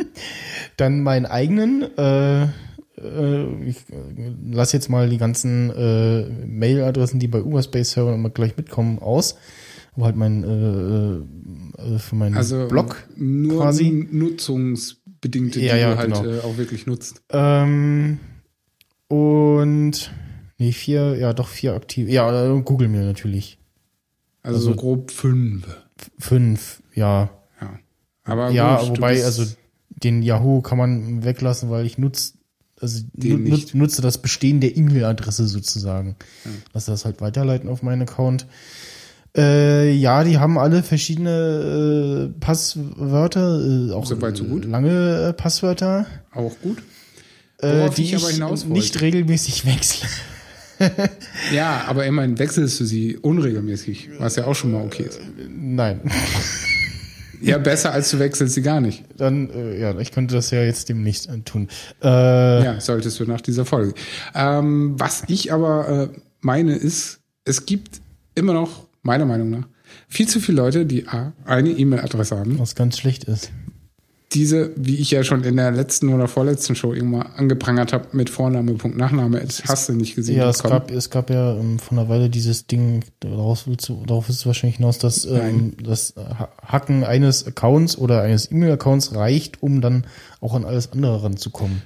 Dann meinen eigenen, äh, äh, ich äh, lass jetzt mal die ganzen äh, Mail-Adressen, die bei Uberspace-Servern immer gleich mitkommen, aus. Aber halt mein, äh, äh, für meinen also Blog nur quasi. nutzungsbedingte, die Ja, ja, du halt genau. äh, auch wirklich nutzt. Ähm, und nee, vier, ja doch vier aktiv. Ja, äh, Google mir natürlich. Also, Also- so grob fünf. Fünf, ja. Ja. Aber ja, gut, wobei, also den Yahoo kann man weglassen, weil ich nutze also Den nu- nicht. nutze das Bestehen der E-Mail-Adresse sozusagen. Lass das halt weiterleiten auf meinen Account. Äh, ja, die haben alle verschiedene äh, Passwörter, äh, auch Soweit, so gut. lange äh, Passwörter, auch gut. äh, die ich aber hinaus nicht regelmäßig wechsle. Ja, aber immerhin wechselst du sie unregelmäßig, was ja auch schon mal okay ist. Nein. Ja, besser als du wechselst sie gar nicht. Dann, äh, ja, ich könnte das ja jetzt demnächst äh, tun. Äh, Ja, solltest du nach dieser Folge. Ähm, was ich aber äh, meine ist, es gibt immer noch, meiner Meinung nach, viel zu viele Leute, die A, eine E-Mail-Adresse haben. was ganz schlecht ist. Diese, wie ich ja schon in der letzten oder vorletzten Show irgendwann angeprangert habe, mit Vorname, Punkt, Nachname, das hast du nicht gesehen. Ja, es bekommen. gab, es gab ja ähm, von einer Weile dieses Ding, daraus willst du, darauf ist es wahrscheinlich hinaus, dass ähm, das Ha- Hacken eines Accounts oder eines E-Mail-Accounts reicht, um dann auch an alles andere ranzukommen.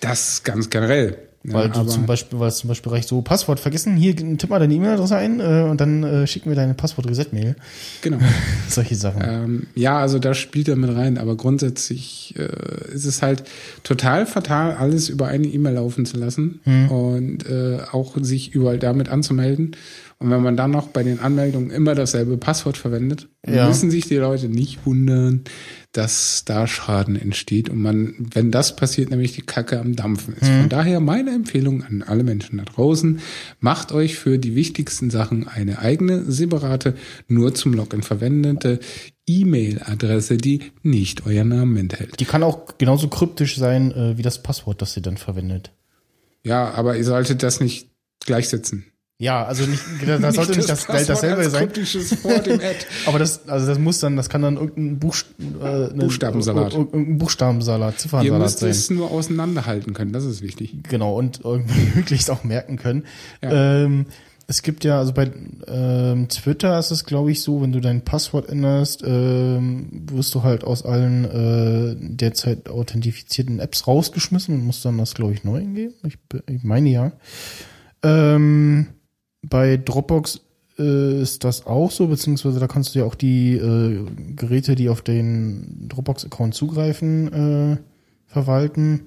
das ganz generell. Ja, Weil du aber- zum Beispiel, weil es zum Beispiel reicht so, Passwort vergessen, hier tipp mal deine E-Mail-Adresse ein äh, und dann äh, schicken wir deine Passwort-Reset-Mail. Genau. Solche Sachen. Ähm, ja, also da spielt er mit rein, aber grundsätzlich äh, ist es halt total fatal, alles über eine E-Mail laufen zu lassen Hm. und äh, auch sich überall damit anzumelden. Und wenn man dann noch bei den Anmeldungen immer dasselbe Passwort verwendet, Ja. müssen sich die Leute nicht wundern, dass da Schaden entsteht und man, wenn das passiert, nämlich die Kacke am Dampfen ist. Hm. Von daher meine Empfehlung an alle Menschen da draußen, macht euch für die wichtigsten Sachen eine eigene, separate, nur zum Login verwendete E-Mail-Adresse, die nicht euer Namen enthält. Die kann auch genauso kryptisch sein, äh, wie das Passwort, das ihr dann verwendet. Ja, aber ihr solltet das nicht gleichsetzen. Ja, also nicht, da sollte nicht das, Passwort dasselbe sein. Aber das, also das muss dann, das kann dann irgendein Buch, äh, Buchstabensalat. ir- Irgendein Buchstabensalat, Ihr Ziffernsalat müsst sein. es nur auseinanderhalten können, das ist wichtig. Genau, und irgendwie möglichst auch merken können. Ja. Ähm, es gibt ja, also bei ähm, Twitter ist es, glaube ich, so, wenn du dein Passwort änderst, ähm, wirst du halt aus allen äh, derzeit authentifizierten Apps rausgeschmissen und musst dann das, glaube ich, neu eingeben. Ich, ich meine ja. Ähm, bei Dropbox äh, ist das auch so, beziehungsweise da kannst du ja auch die äh, Geräte, die auf den Dropbox-Account zugreifen, äh, verwalten.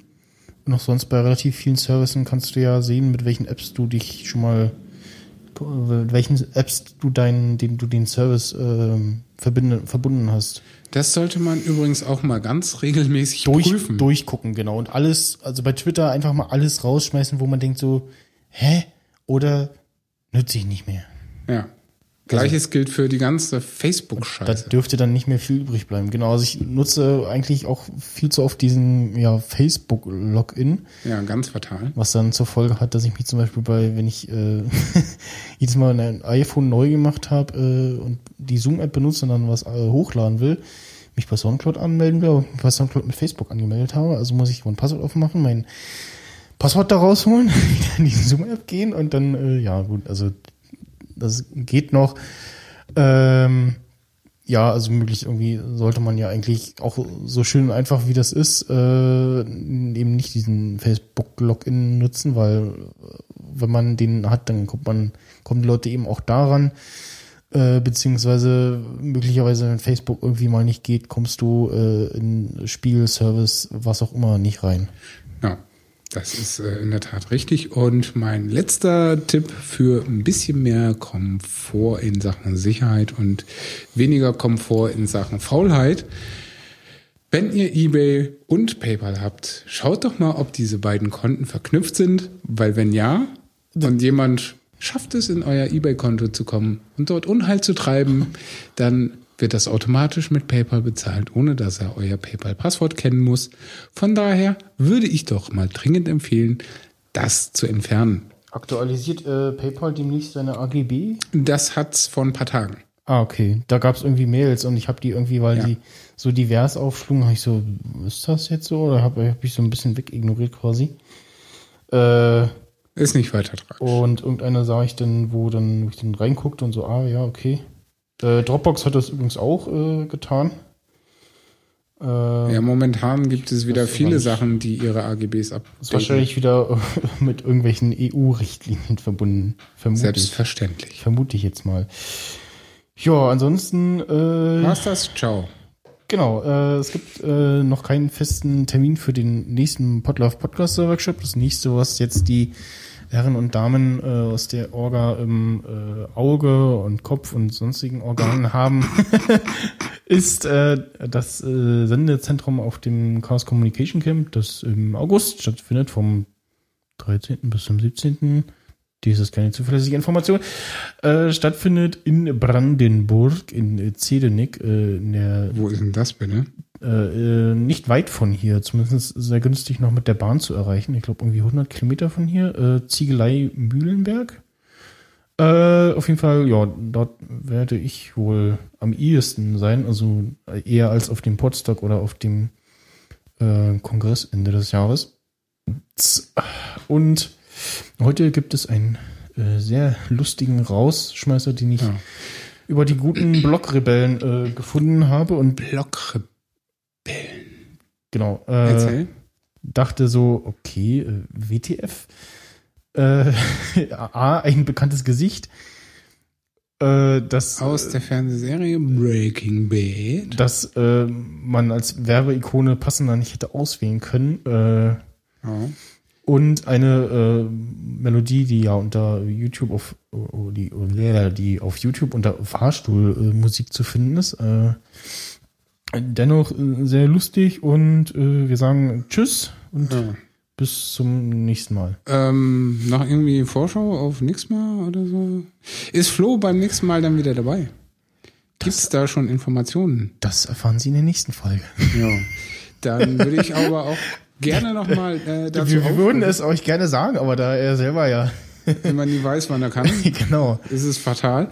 Und auch sonst bei relativ vielen Services kannst du ja sehen, mit welchen Apps du dich schon mal, mit welchen Apps du deinen, den du den Service ähm, verbinden, verbunden hast. Das sollte man übrigens auch mal ganz regelmäßig Durch, prüfen. durchgucken, genau. Und alles, also bei Twitter einfach mal alles rausschmeißen, wo man denkt so, hä? Oder nütze ich nicht mehr. Ja. Gleiches gilt für die ganze Da Facebook-Scheiße. dürfte dann nicht mehr viel übrig bleiben. Genau, also ich nutze eigentlich auch viel zu oft diesen ja, Facebook-Login. Ja, ganz fatal. Was dann zur Folge hat, dass ich mich zum Beispiel bei, wenn ich äh, jedes Mal ein iPhone neu gemacht habe äh, und die Zoom-App benutze und dann was äh, hochladen will, mich bei Soundcloud anmelden will, aber bei Soundcloud mit Facebook angemeldet habe. Also muss ich ein Passwort aufmachen, mein Passwort da rausholen, wieder in die Zoom-App gehen und dann, äh, ja gut, also das geht noch. Ähm, ja, also möglich irgendwie sollte man ja eigentlich auch so schön und einfach wie das ist, äh, eben nicht diesen Facebook-Login nutzen, weil äh, wenn man den hat, dann kommt man, kommen die Leute eben auch daran, äh, beziehungsweise möglicherweise wenn Facebook irgendwie mal nicht geht, kommst du äh, in Spiel, Service, was auch immer nicht rein. Ja. Das ist äh, in der Tat richtig. Und mein letzter Tipp für ein bisschen mehr Komfort in Sachen Sicherheit und weniger Komfort in Sachen Faulheit. Wenn ihr eBay und PayPal habt, schaut doch mal, ob diese beiden Konten verknüpft sind, weil wenn ja, und jemand schafft es, in euer eBay-Konto zu kommen und dort Unheil zu treiben, dann wird das automatisch mit PayPal bezahlt, ohne dass er euer PayPal-Passwort kennen muss. Von daher würde ich doch mal dringend empfehlen, das zu entfernen. Aktualisiert äh, PayPal demnächst seine AGB? Das hat's vor ein paar Tagen. Ah, okay. Da gab's irgendwie Mails und ich habe die irgendwie, weil Ja. die so divers aufschlugen, habe ich so, ist das jetzt so? Oder habe hab ich so ein bisschen wegignoriert quasi. Äh, Ist nicht weiter tragisch. und irgendeiner sah ich dann, wo dann, wo ich dann reinguckte und so, ah ja, okay. Äh, Dropbox hat das übrigens auch äh, getan. Äh, Ja, momentan gibt es wieder viele Sachen, die ihre AGBs ist updaten. wahrscheinlich wieder äh, mit irgendwelchen EU-Richtlinien verbunden. Vermute ich. Selbstverständlich. Vermute ich jetzt mal. Ja, ansonsten, äh, War's das? Ciao. genau, äh, es gibt äh, noch keinen festen Termin für den nächsten Podlove Podcaster Workshop. Das nächste, was jetzt die Herren und Damen äh, aus der Orga im äh, Auge und Kopf und sonstigen Organen haben, ist äh, das äh, Sendezentrum auf dem Chaos Communication Camp, das im August stattfindet, vom 13. bis zum 17. Dies ist keine zuverlässige Information. Äh, stattfindet in Brandenburg, in Zedenick, äh, in der Wo ist denn das bitte? Äh, nicht weit von hier, zumindest sehr günstig noch mit der Bahn zu erreichen. Ich glaube irgendwie 100 Kilometer von hier. Äh, Ziegelei Mühlenberg. Äh, auf jeden Fall, ja, dort werde ich wohl am ehesten sein, also eher als auf dem Podstock oder auf dem äh, Kongress Ende des Jahres. Und heute gibt es einen äh, sehr lustigen Rausschmeißer, den ich Ja. über die guten Blockrebellen gefunden habe und Blockrebellen. Genau äh, Erzähl. dachte so, okay, äh, WTF, äh, A, ein bekanntes Gesicht, äh, das, Aus der Fernsehserie Breaking Bad. das äh, man als Werbeikone passender nicht hätte auswählen können. Äh, Ja. und eine äh, Melodie, die ja unter YouTube auf oh, die, oh, yeah, die auf YouTube unter Fahrstuhlmusik äh, zu finden ist. Dennoch äh, sehr lustig und äh, wir sagen Tschüss und Ja. bis zum nächsten Mal. Ähm, noch irgendwie Vorschau auf nächstes Mal oder so? Ist Flo beim nächsten Mal dann wieder dabei? Gibt's da schon Informationen? Das erfahren Sie in der nächsten Folge. Ja. Dann würde ich aber auch gerne nochmal äh, dazu wir wir würden aufrufen, es euch gerne sagen, aber da er selber ja. wenn man nie weiß, wann er kann, genau. ist es fatal.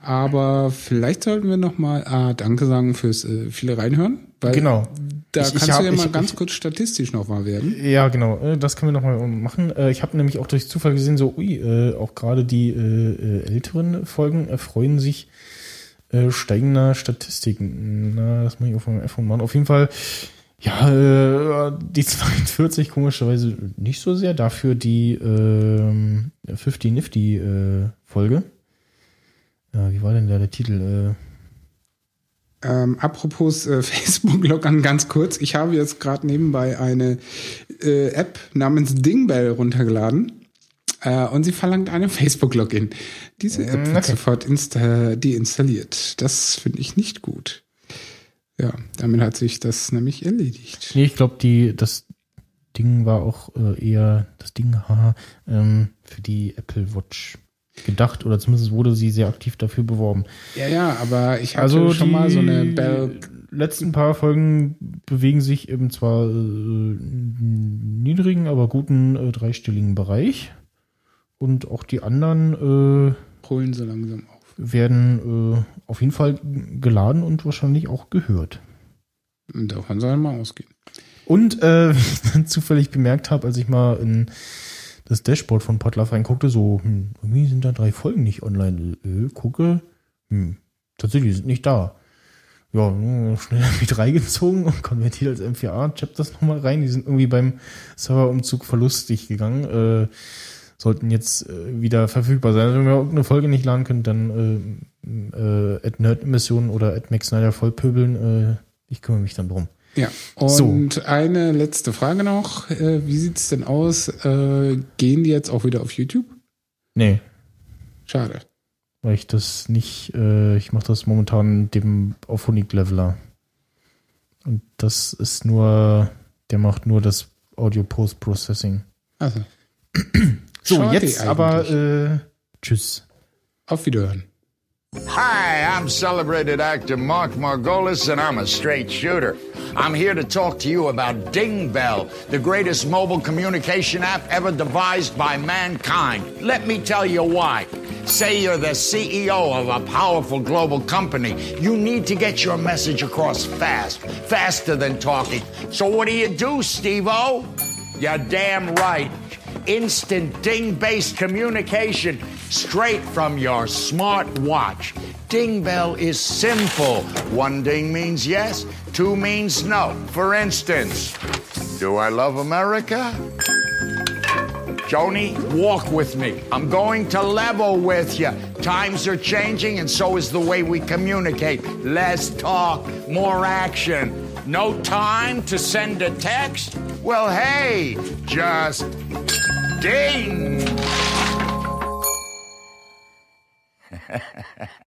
Aber vielleicht sollten wir nochmal ah, Danke sagen fürs äh, viele reinhören. Weil Genau. Da Ich- ich kannst hab- du ja mal ich- ganz ich- kurz statistisch noch mal werden. Ja, genau. äh, Das können wir nochmal machen. Äh, Ich habe nämlich auch durch Zufall gesehen, so, ui, äh, auch gerade die äh, äh, älteren Folgen erfreuen sich äh, steigender Statistiken. Na, das muss ich auf meinem iPhone machen. Auf jeden Fall, ja, äh, die 42 komischerweise nicht so sehr. Dafür die ähm, 50 Nifty äh, Folge. Ja, wie war denn da der Titel? Äh, Ähm, apropos äh, Facebook-Loggern ganz kurz. Ich habe jetzt gerade nebenbei eine äh, App namens Dingbell runtergeladen. Äh, und sie verlangt einen Facebook-Login. Diese App wird okay. sofort insta deinstalliert. Das finde ich nicht gut. Ja, damit hat sich das nämlich erledigt. Nee, ich glaube, die das Ding war auch äh, eher das Ding haha, ähm, für die Apple Watch gedacht oder zumindest wurde sie sehr aktiv dafür beworben. Ja, ja, aber ich hatte Also schon mal so eine Bell. letzten paar Folgen bewegen sich eben zwar äh, niedrigen, aber guten äh, dreistelligen Bereich und auch die anderen äh, Holen so langsam auf. werden äh, auf jeden Fall geladen und wahrscheinlich auch gehört. Davon soll man ausgehen. Und äh, wie ich dann zufällig bemerkt habe, als ich mal in das Dashboard von Podlove reinguckte, so, hm, irgendwie sind da drei Folgen nicht online. Äh, gucke, hm, tatsächlich sind nicht da. Ja, schnell mit reingezogen und konvertiert als M4A, chappt das nochmal rein. Die sind irgendwie beim Serverumzug verlustig gegangen. Äh, sollten jetzt äh, wieder verfügbar sein. Also wenn ihr irgendeine Folge nicht laden könnt, dann äh, äh, at Nerd-Emissionen oder at Max Snyder vollpöbeln. Äh, ich kümmere mich dann drum. Ja, und so. eine letzte Frage noch. Äh, wie sieht's denn aus? Äh, gehen die jetzt auch wieder auf YouTube? Nee. Schade. Weil ich das nicht, äh, ich mache das momentan dem Auphonic-Leveler. Und das ist nur, der macht nur das Audio-Post-Processing. Also. so, Schade jetzt eigentlich. aber äh, tschüss. Auf Wiederhören. Hi, I'm celebrated actor Mark Margolis, and I'm a straight shooter. I'm here to talk to you about Ding Bell, the greatest mobile communication app ever devised by mankind. Let me tell you why. Say you're the CEO of a powerful global company. You need to get your message across fast, faster than talking. So what do you do, Steve-O? You're damn right. Instant ding-based communication straight from your smart watch. Ding bell is simple. One ding means yes, two means no. For instance, do I love America? Joni, walk with me. I'm going to level with you. Times are changing, and so is the way we communicate. Less talk, more action. No time to send a text? Well, hey, just ding.